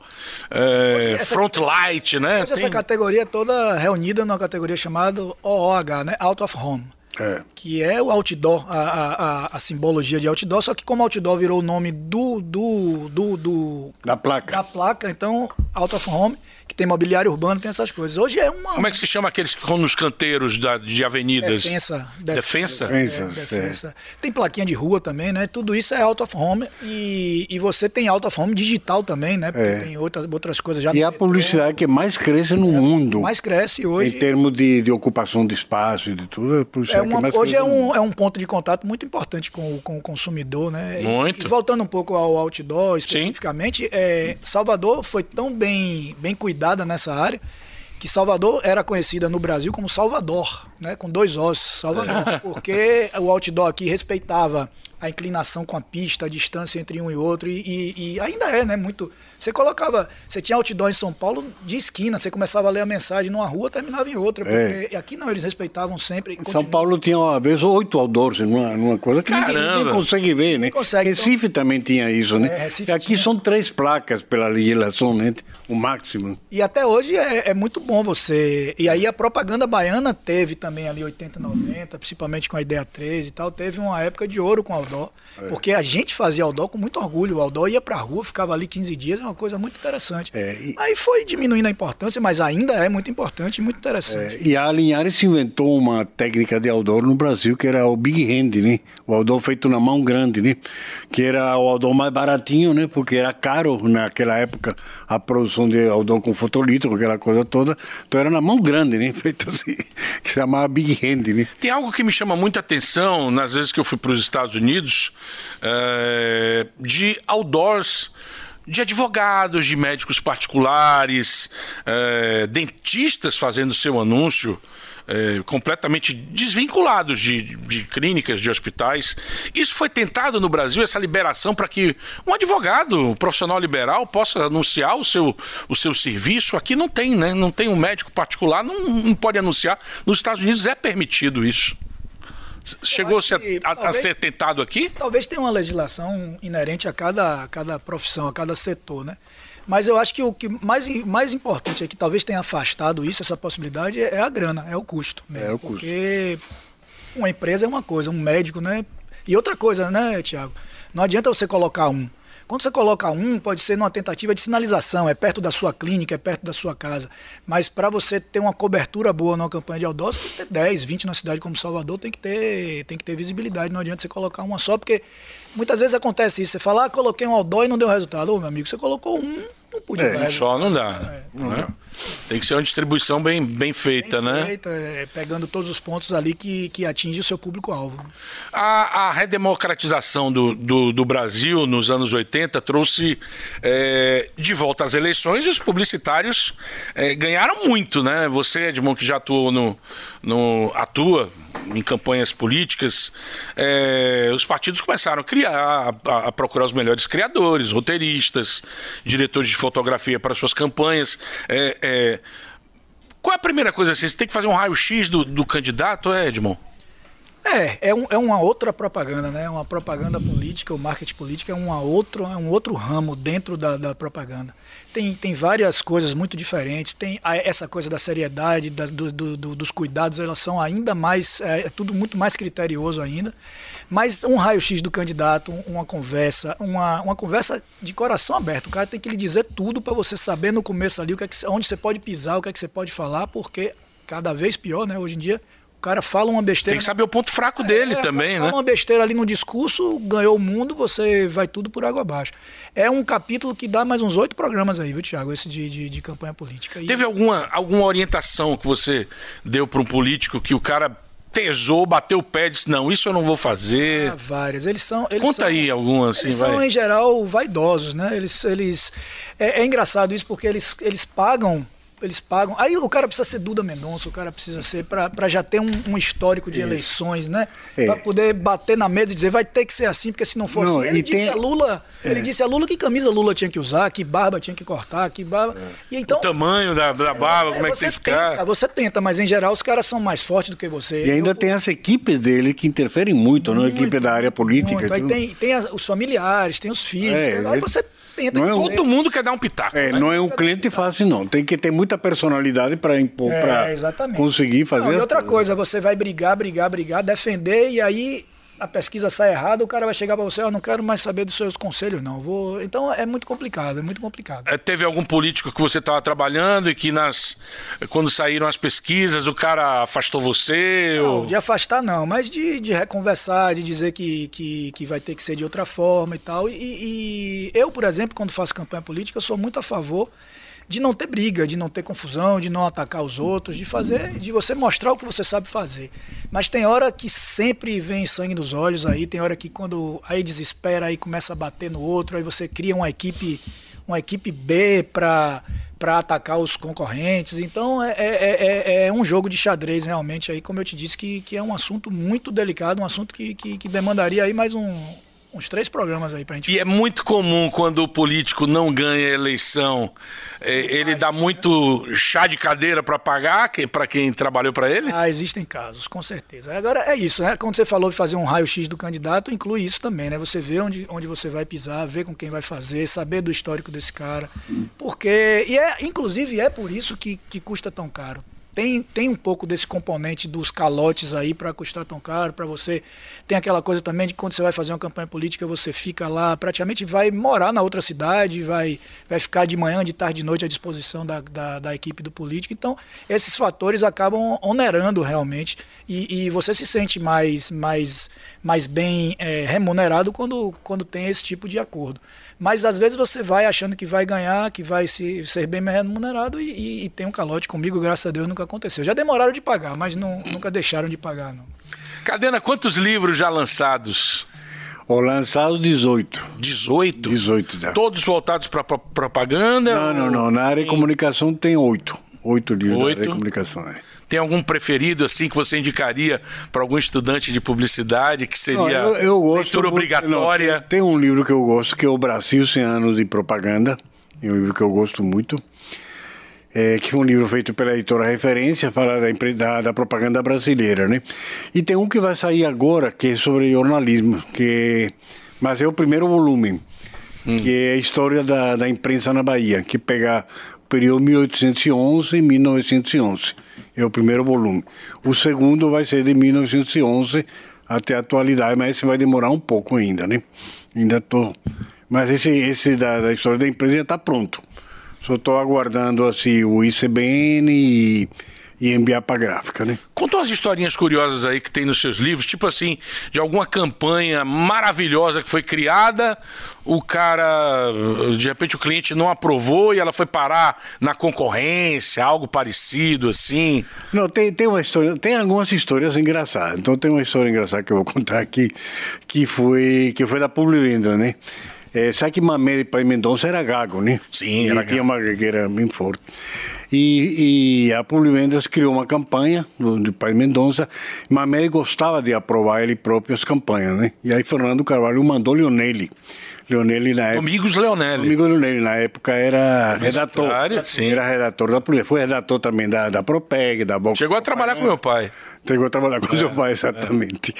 é, essa- Frontlight, né? Hoje essa Tem- categoria é toda reunida numa categoria chamada OOH, né? Out of Home. É. Que é o outdoor, a, a, a, a simbologia de outdoor, só que como outdoor virou o nome do, do, do, do Da placa. da placa, então Out of Home, tem mobiliário urbano, tem essas coisas. Hoje é uma Como é que se chama aqueles que ficam nos canteiros da- de avenidas? defensa. Defensa? Defensa, É, defensa. Tem plaquinha de rua também, né? Tudo isso é out of home e, e você tem out of home digital também, né? Porque É. tem outras, outras coisas já E a metrô. publicidade que mais cresce no mundo. mais cresce Em hoje. termos de, de ocupação de espaço e de tudo, a É publicidade que uma- mais hoje é um, é um ponto de contato muito importante com, o- com o consumidor, né? E- Muito. E, voltando um pouco ao outdoor especificamente, é, Salvador foi tão bem, bem cuidada nessa área que Salvador era conhecida no Brasil como Salvador, né? Com dois ossos, Salvador, porque o outdoor aqui respeitava a inclinação com a pista, a distância entre um e outro, e, e- e ainda é, né? Muito. Você colocava. Você tinha outdoor em São Paulo de esquina, você começava a ler a mensagem numa rua, terminava em outra. Porque aqui não, eles respeitavam sempre. Em São. Paulo tinha, uma vez, oito outdoors numa, numa coisa que ninguém, Caramba. ninguém consegue ver, né? consegue, então. Recife também tinha isso, né? É, Recife e aqui tinha. são três placas pela legislação, né? O máximo. E até hoje é, é muito bom você. E aí a propaganda baiana teve também ali 80, 90, principalmente com a Ideia 13 e tal. Teve uma época de ouro com o Aldó. É. Porque a gente fazia Aldó com muito orgulho. O Aldó ia pra rua, ficava ali 15 dias, é uma coisa muito interessante. É, e- Aí foi diminuindo a importância, mas ainda é muito importante e muito interessante. E a Linhares inventou uma técnica de outdoor no Brasil que era o Big Hand, né? O outdoor feito na mão grande, né? Que era o outdoor mais baratinho, né? Porque era caro naquela época a produção de outdoor com fotolito, aquela coisa toda. Então era na mão grande, né? <laughs> Feito assim, que se chamava Big Hand, né? Tem algo que me chama muita atenção nas vezes que eu fui para os Estados Unidos, é, de outdoors, de advogados, de médicos particulares, é, dentistas fazendo seu anúncio. é, completamente desvinculados de, de clínicas, de hospitais. Isso foi tentado no Brasil, essa liberação, para que um advogado, um profissional liberal, possa anunciar o seu, o seu serviço. Aqui não tem, né? Não tem um médico particular, não, não pode anunciar. Nos Estados Unidos é permitido isso. Chegou a que a, a talvez- ser tentado aqui? Talvez tenha uma legislação inerente a cada, a cada profissão, a cada setor, né? Mas eu acho que o que mais, mais importante é que talvez tenha afastado isso, essa possibilidade, é a grana, é o custo. Mesmo, É o custo. Porque uma empresa é uma coisa, um médico, né? E outra coisa, né, Tiago? Não adianta você colocar um. Quando você coloca um, pode ser numa tentativa de sinalização, é perto da sua clínica, é perto da sua casa. Mas para você ter uma cobertura boa numa campanha de outdoor, você tem que ter 10, 20 numa cidade como Salvador, tem que ter, tem que ter visibilidade. Não adianta você colocar uma só, porque muitas vezes acontece isso. Você fala, ah, coloquei um outdoor e não deu resultado. Ô, meu amigo, você colocou um, não podia É, dar Um resultado. só não dá. Tem que ser uma distribuição bem, bem feita, né? Feita, é, pegando todos os pontos ali que, que atinge o seu público-alvo. A, a redemocratização do, do, do Brasil nos anos 80 trouxe é, de volta às eleições e os publicitários é, ganharam muito, né? Você, Edmond, que já atuou no, no atua em campanhas políticas, é, os partidos começaram a criar, a, a procurar os melhores criadores, roteiristas, diretores de fotografia para suas campanhas. É, é, qual é a primeira coisa assim? Você tem que fazer um raio-x do, do candidato, é, Edmond? É, é, um- é uma outra propaganda, né? Uma propaganda política, o marketing político é, uma outro, é um outro ramo dentro da, da propaganda. Tem, tem várias coisas muito diferentes, tem a- essa coisa da seriedade, da- do- do- do- dos cuidados, elas são ainda mais, é, é tudo muito mais criterioso ainda. Mas um raio-x do candidato, um- uma conversa, uma, uma conversa de coração aberto. O cara tem que lhe dizer tudo para você saber no começo ali o que é que, onde você pode pisar, o que é que você pode falar, porque cada vez pior, né? Hoje em dia, o cara fala uma besteira. Tem que saber o ponto fraco dele É, também, fala né? uma besteira ali no discurso, ganhou o mundo, você vai tudo por água abaixo. É um capítulo que dá mais uns oito programas aí, viu, Tiago? Esse de, de, de campanha política. E- Teve alguma, alguma orientação que você deu para um político que o cara tesou, bateu o pé e disse: Não, isso eu não vou fazer. Ah, várias. Eles são. Eles Conta são, aí alguma, assim, Eles vai. são, em geral, vaidosos, né? Eles. eles é, é engraçado isso porque eles, eles pagam. Eles pagam. Aí o cara precisa ser Duda Mendonça, o cara precisa ser para já ter um, um histórico de eleições, né? É. Para poder bater na mesa e dizer vai ter que ser assim, porque se não for Não, assim. Ele disse tem- a Lula, ele disse a Lula que camisa Lula tinha que usar, que barba tinha que cortar, que barba. E então o tamanho da, da barba, como é que você tem que ficar. tenta, você tenta, mas em geral os caras são mais fortes do que você. E ainda Eu- tem as equipes dele que interferem muito, né? A equipe da área política. muito. Aí tem, tem as- os familiares, tem os filhos. É, aí ele- você tenta não é dizer. um- Todo mundo quer dar um pitaco. É, né? não é um cliente fácil, não. Tem que ter muita personalidade para impor, É, para conseguir fazer. Não, e outra coisa, você vai brigar, brigar, brigar, defender, e aí a pesquisa sai errada, o cara vai chegar para você, eu não quero mais saber dos seus conselhos, não. Vou... Então é muito complicado, é muito complicado. É, Teve algum político que você estava trabalhando e que nas quando saíram as pesquisas o cara afastou você? Não, ou- de afastar não, mas de, de reconversar, de dizer que, que, que vai ter que ser de outra forma e tal. E, e eu, por exemplo, quando faço campanha política, eu sou muito a favor de não ter briga, de não ter confusão, de não atacar os outros, de fazer, de você mostrar o que você sabe fazer. Mas tem hora que sempre vem sangue nos olhos aí, tem hora que quando aí desespera, aí começa a bater no outro, aí você cria uma equipe, uma equipe B para para atacar os concorrentes. Então é, é, é, é um jogo de xadrez realmente aí, como eu te disse, que, que é um assunto muito delicado, um assunto que, que, que demandaria aí mais um, uns três programas aí pra gente E é muito comum quando o político não ganha a eleição, é, ele dá muito chá de cadeira para pagar que- pra quem trabalhou para ele? Ah, existem casos, com certeza. Agora é isso, né? Quando você falou de fazer um raio-x do candidato, inclui isso também, né? Você vê onde, onde você vai pisar, ver com quem vai fazer, saber do histórico desse cara. Porque. E é, inclusive, é por isso que, que custa tão caro. Tem, tem um pouco desse componente dos calotes aí para custar tão caro, para você. Tem aquela coisa também de quando você vai fazer uma campanha política, você fica lá, praticamente vai morar na outra cidade, vai, vai ficar de manhã, de tarde, de noite à disposição da, da, da equipe do político. Então, esses fatores acabam onerando realmente e, e você se sente mais, mais, mais bem eh, remunerado quando, quando tem esse tipo de acordo. Mas às vezes você vai achando que vai ganhar, que vai se, ser bem remunerado e, e- e tem um calote comigo, graças a Deus nunca aconteceu. Já demoraram de pagar, mas não, nunca deixaram de pagar, não. Cadena, quantos livros já lançados? O lançado 18. 18? 18 já. Todos voltados para propaganda? Não, não, não. Na área de comunicação tem oito. Oito livros Oito? da área de comunicação. é. Tem algum preferido assim que você indicaria para algum estudante de publicidade que seria Não, eu, eu gosto leitura obrigatória? não, tem, um livro que eu gosto que é o Brasil 100 anos de propaganda. É um livro que eu gosto muito. É, que é um livro feito pela editora Referência, fala da, da, da propaganda brasileira, né? E tem um que vai sair agora, que é sobre jornalismo, que mas é o primeiro volume, que é a história da, da imprensa na Bahia, que pega período 1811 e 1911. É o primeiro volume. O segundo vai ser de 1911 até a atualidade, mas esse vai demorar um pouco ainda, né? Ainda tô. Mas esse, esse da, da história da empresa já está pronto. Só estou aguardando assim o ICBN e, e enviar para a gráfica, né? Conta umas historinhas curiosas aí que tem nos seus livros, tipo assim, de alguma campanha maravilhosa que foi criada, o cara, de repente o cliente não aprovou e ela foi parar na concorrência, algo parecido assim. Não, tem, tem uma história, tem algumas histórias engraçadas. Então tem uma história engraçada que eu vou contar aqui, que foi, que foi da Publivenda, né? É, sabe que Mamé de Pai Mendonça era gago, né? Sim, era tinha gago. uma gagueira bem forte. E, e a Publivendas criou uma campanha do, de Pai Mendonça. Mamé gostava de aprovar ele próprio as campanhas, né? E aí Fernando Carvalho mandou Leonelli. Leonelli na época. Amigos Leonelli. Amigo Leonelli, na época era redator. Sim. Era redator da polícia. Foi redator também da, da Propeg, da Boca. Chegou a trabalhar com meu pai. Chegou a trabalhar com seu pai, exatamente.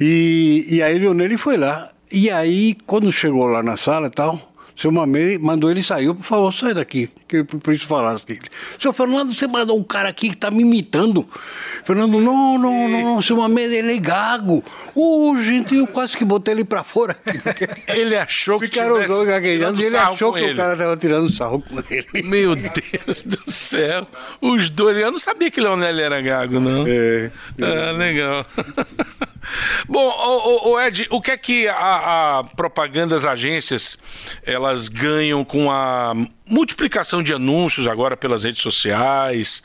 E, e aí Leonelli foi lá. E aí, quando chegou lá na sala e tal, seu Mamei mandou ele sair. Por favor, sai daqui, que eu preciso falar aqui. Seu Fernando, você mandou um cara aqui que tá me imitando. Fernando, não, não, não, não, seu Mamei, ele é gago. Ô, gente, eu quase que botei ele pra fora. <laughs> Ele achou que Ficaram os tivesse dois gaguejando tirando e ele achou que ele. o cara tava tirando sarro com ele. Meu Deus do céu. Os dois. Eu não sabia que Leonelli era gago, não. É. Ah, legal. <laughs> Bom, o, o- o Ed, o que é que a, a propaganda das agências elas ganham com a multiplicação de anúncios agora pelas redes sociais,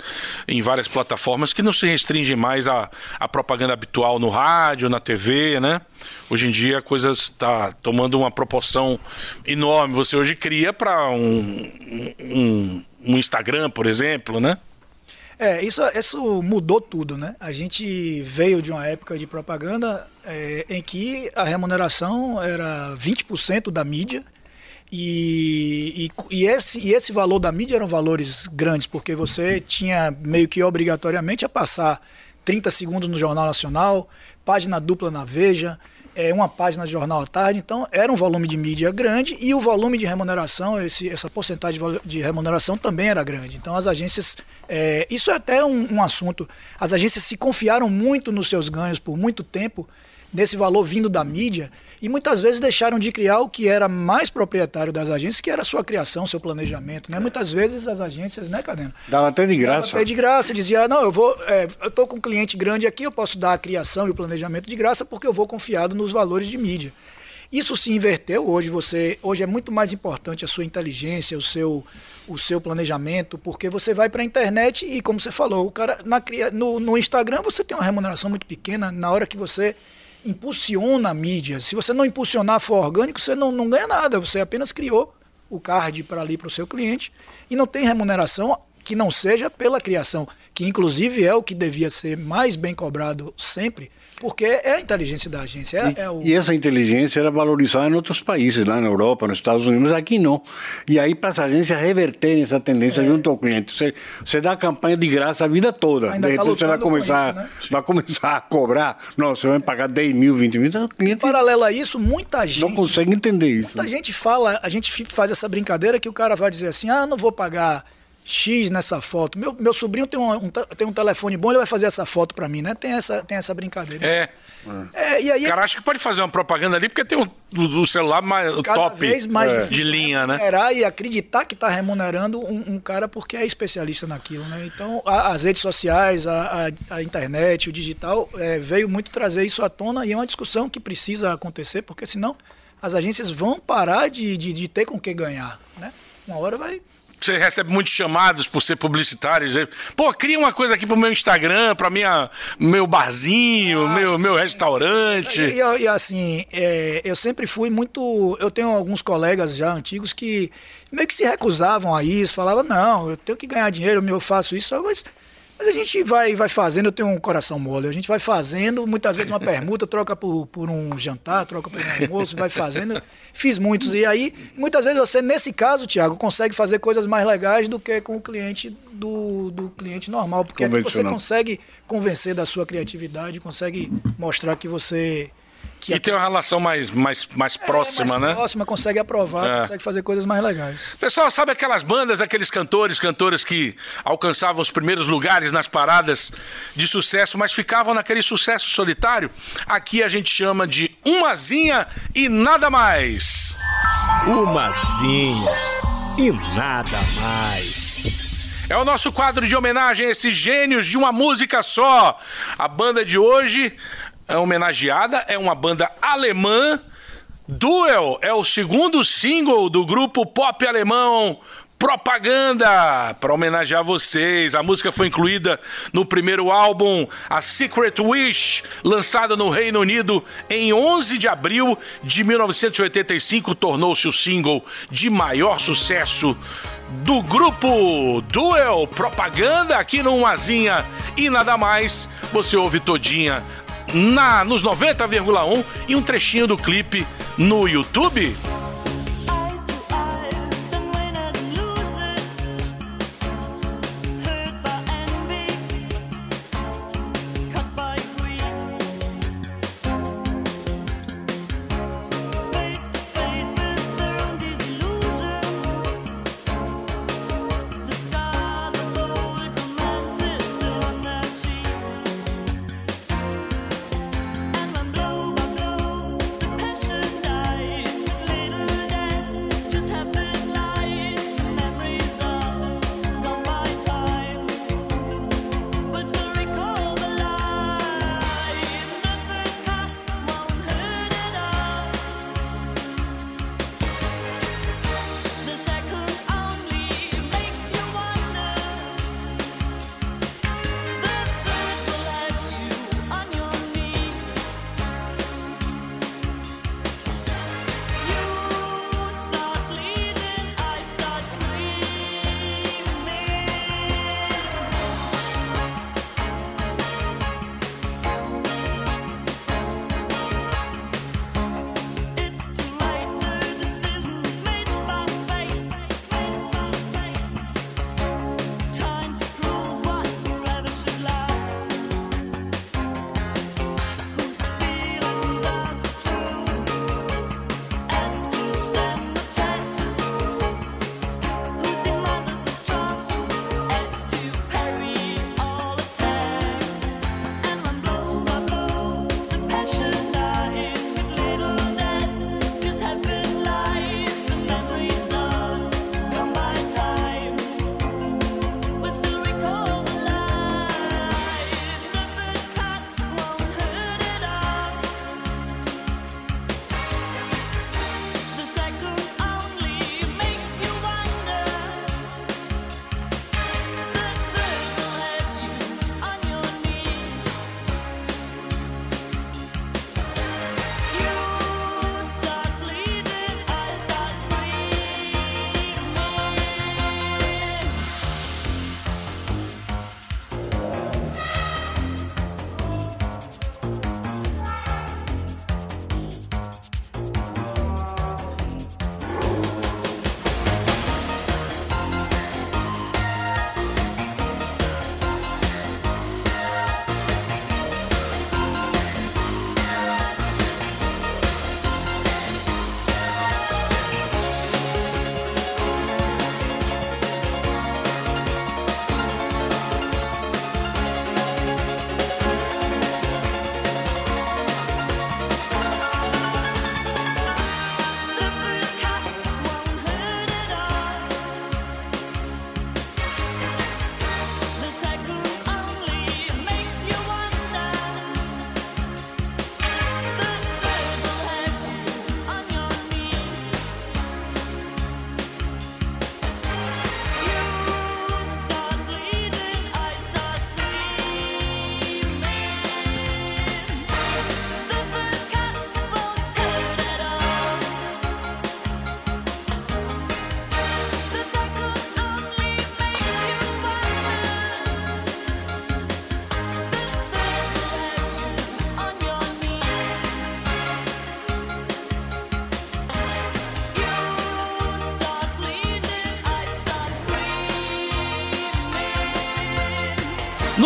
em várias plataformas que não se restringe mais à, à propaganda habitual no rádio, na TV, né? Hoje em dia a coisa está tomando uma proporção enorme. Você hoje cria para um, um, um Instagram, por exemplo, né? É, isso, isso mudou tudo, né? A gente veio de uma época de propaganda é, em que a remuneração era 20% da mídia e, e, e esse, e esse valor da mídia eram valores grandes, porque você tinha meio que obrigatoriamente a passar 30 segundos no Jornal Nacional, página dupla na Veja, é, uma página de jornal à tarde, então era um volume de mídia grande e o volume de remuneração, esse, essa porcentagem de remuneração também era grande. Então as agências, é, isso é até um, um assunto, as agências se confiaram muito nos seus ganhos por muito tempo, nesse valor vindo da mídia, e muitas vezes deixaram de criar o que era mais proprietário das agências, que era a sua criação, seu planejamento. Né? Muitas vezes as agências, né, Cadena? Dava até de graça. Até de graça, dizia, não, eu vou, é, eu tô com um cliente grande aqui, eu posso dar a criação e o planejamento de graça porque eu vou confiado nos valores de mídia. Isso se inverteu hoje, você, hoje é muito mais importante a sua inteligência, o seu, o seu planejamento, porque você vai para a internet e como você falou, o cara na, no, no Instagram você tem uma remuneração muito pequena na hora que você impulsiona a mídia. Se você não impulsionar for orgânico, você não, não ganha nada, você apenas criou o card para ali para o seu cliente e não tem remuneração que não seja pela criação, que inclusive é o que devia ser mais bem cobrado sempre, porque é a inteligência da agência. É, E, é o... e essa inteligência era valorizada em outros países, lá na Europa, nos Estados Unidos, aqui não. E aí, para as agências reverterem essa tendência junto ao cliente, você, você dá a campanha de graça a vida toda. Ainda de tá repente você vai lutando com começar, isso, né? <laughs> vai começar a cobrar. Não, você vai pagar 10 mil, 20 mil. Então, o cliente Paralelo a isso, muita gente. não consegue entender isso. Muita gente fala, a gente faz essa brincadeira que o cara vai dizer assim: ah, não vou pagar X nessa foto. Meu, meu sobrinho tem um, um te- tem um telefone bom, ele vai fazer essa foto para mim, né? Tem essa, tem essa brincadeira. É. É, e aí O cara acha que pode fazer uma propaganda ali porque tem um, o, celular mais top vez mais É. de linha, né? remunerar e acreditar que está remunerando um, um cara porque é especialista naquilo, né? Então, a- as redes sociais, a, a- a internet, o digital, é, veio muito trazer isso à tona e é uma discussão que precisa acontecer, porque senão as agências vão parar de, de, de ter com o que ganhar, né? Uma hora vai... Você recebe muitos chamados por ser publicitário. dizer, Pô, cria uma coisa aqui pro meu Instagram, pra minha, meu barzinho, Ah, meu, sim, meu restaurante. E, e, e, assim, é, eu sempre fui muito. Eu tenho alguns colegas já antigos que meio que se recusavam a isso, falavam, não, eu tenho que ganhar dinheiro, eu faço isso, mas, mas a gente vai, vai fazendo, eu tenho um coração mole, a gente vai fazendo, muitas vezes uma permuta, troca por, por um jantar, troca por um almoço, vai fazendo. Fiz muitos. E aí, muitas vezes você, nesse caso, Thiago, consegue fazer coisas mais legais do que com o cliente do, do cliente normal. Porque aqui você consegue convencer da sua criatividade, consegue mostrar que você. Que E tem uma relação mais, mais, mais próxima, é mais né? Próxima, consegue aprovar, É. consegue fazer coisas mais legais. Pessoal, sabe aquelas bandas, aqueles cantores, cantoras que alcançavam os primeiros lugares nas paradas de sucesso, mas ficavam naquele sucesso solitário? Aqui a gente chama de umazinha e nada mais. Umazinha e nada mais. É o nosso quadro de homenagem a esses gênios de uma música só. A banda de hoje é homenageada, é uma banda alemã. Duel é o segundo single do grupo pop alemão Propaganda, para homenagear vocês. A música foi incluída no primeiro álbum, A Secret Wish, lançado no Reino Unido em 11 de abril de 1985, tornou-se o single de maior sucesso do grupo Duel Propaganda aqui no Umazinha e nada mais. Você ouve todinha na nos 90,1 e um trechinho do clipe no YouTube.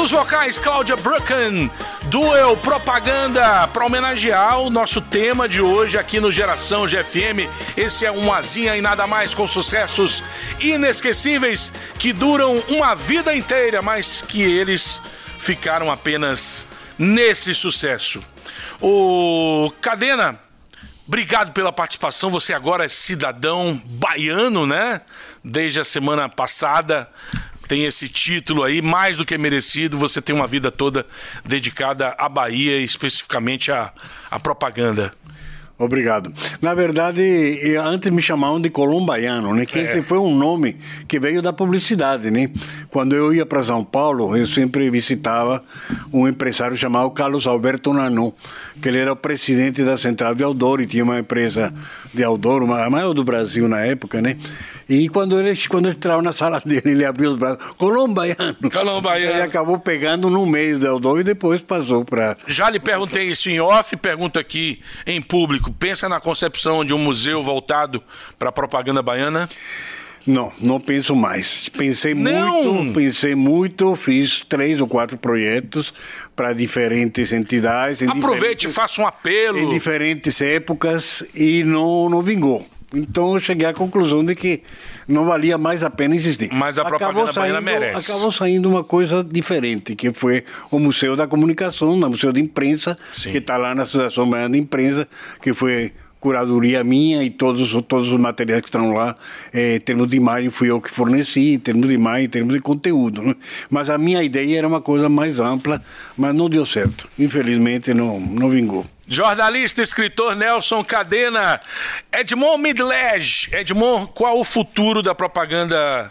Nos vocais, Cláudia Brucken, Duel Propaganda, para homenagear o nosso tema de hoje aqui no Geração GFM. Esse é um Azinha e nada mais com sucessos inesquecíveis que duram uma vida inteira, mas que eles ficaram apenas nesse sucesso. O Cadena, Obrigado pela participação. Você agora é cidadão baiano, né? Desde a semana passada tem esse título aí, mais do que merecido. Você tem uma vida toda dedicada à Bahia, especificamente à, à propaganda. Obrigado. Na verdade, antes me chamavam de Colombaiano, né? Que esse foi um nome que veio da publicidade, né? Quando eu ia para São Paulo, eu sempre visitava um empresário chamado Carlos Alberto Nanu, que ele era o presidente da Central de Aldoro e tinha uma empresa de Aldoro, a maior do Brasil na época, né? E quando ele, quando eu entrava na sala <laughs> dele, ele abriu os braços, Colombaiano. Colombaiano. Ele acabou pegando no meio de Aldoro e depois passou para Já lhe perguntei isso em off, pergunto aqui em público. Pensa na concepção de um museu voltado para a propaganda baiana? Não, não penso mais. Pensei Não? muito, pensei muito, fiz três ou quatro projetos para diferentes entidades. Aproveite, diferentes- faça um apelo. Em diferentes épocas e não, não vingou. Então eu cheguei à conclusão de que não valia mais a pena insistir. Mas a propaganda Acabou saindo- merece. Acabou saindo uma coisa diferente, que foi o Museu da Comunicação, o Museu de Imprensa, Sim. que está lá na Associação Baiana de Imprensa, que foi curadoria minha e todos, todos os materiais que estão lá, eh, em termos de imagem, fui eu que forneci, em termos de imagem, em termos de conteúdo. né? Mas a minha ideia era uma coisa mais ampla, mas não deu certo. Infelizmente, não, não vingou. Jornalista, escritor Nelson Cadena. Edmond Midledge. Edmond, qual o futuro da propaganda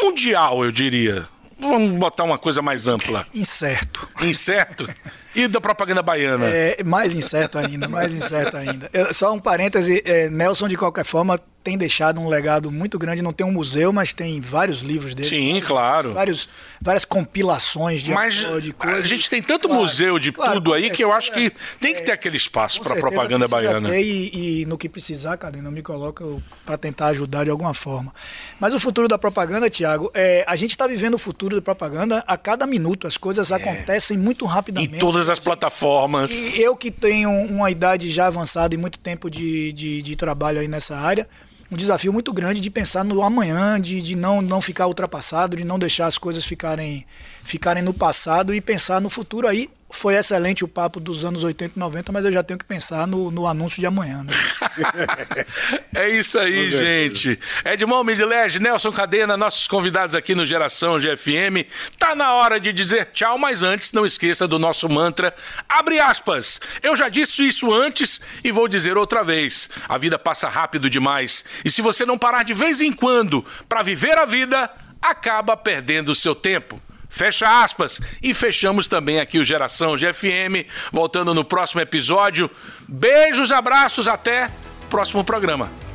mundial, eu diria? Vamos botar uma coisa mais ampla. Incerto. Incerto? <laughs> E da propaganda baiana? É, mais incerto ainda, mais incerto ainda. Eu- só um parêntese, é, Nelson, de qualquer forma, tem deixado um legado muito grande. Não tem um museu, mas tem vários livros dele. Sim, claro. Vários, várias compilações de, Mas de a coisas. gente tem tanto Claro, museu de claro, tudo aí que eu acho que certeza. tem que ter aquele espaço para certeza propaganda baiana. e, e no que precisar, Cadena, eu me coloco para tentar ajudar de alguma forma. Mas o futuro da propaganda, Tiago, é, a gente está vivendo o futuro da propaganda a cada minuto. As coisas acontecem muito Em rapidamente. Todas as plataformas. E eu que tenho uma idade já avançada e muito tempo de, de, de trabalho aí nessa área, um desafio muito grande de pensar no amanhã, de, de não, não ficar ultrapassado, de não deixar as coisas ficarem, ficarem no passado e pensar no futuro aí. Foi excelente o papo dos anos 80 e 90, mas eu já tenho que pensar no, no anúncio de amanhã. Né? <laughs> É isso aí, gente. Edmond Midlege, Nelson Cadena, nossos convidados aqui no Geração GFM. Tá na hora de dizer tchau, mas antes não esqueça do nosso mantra. Abre aspas. Eu já disse isso antes e vou dizer outra vez. A vida passa rápido demais. E se você não parar de vez em quando para viver a vida, acaba perdendo o seu tempo. Fecha aspas. E fechamos também aqui o Geração GFM. Voltando no próximo episódio. Beijos, abraços, até o próximo programa.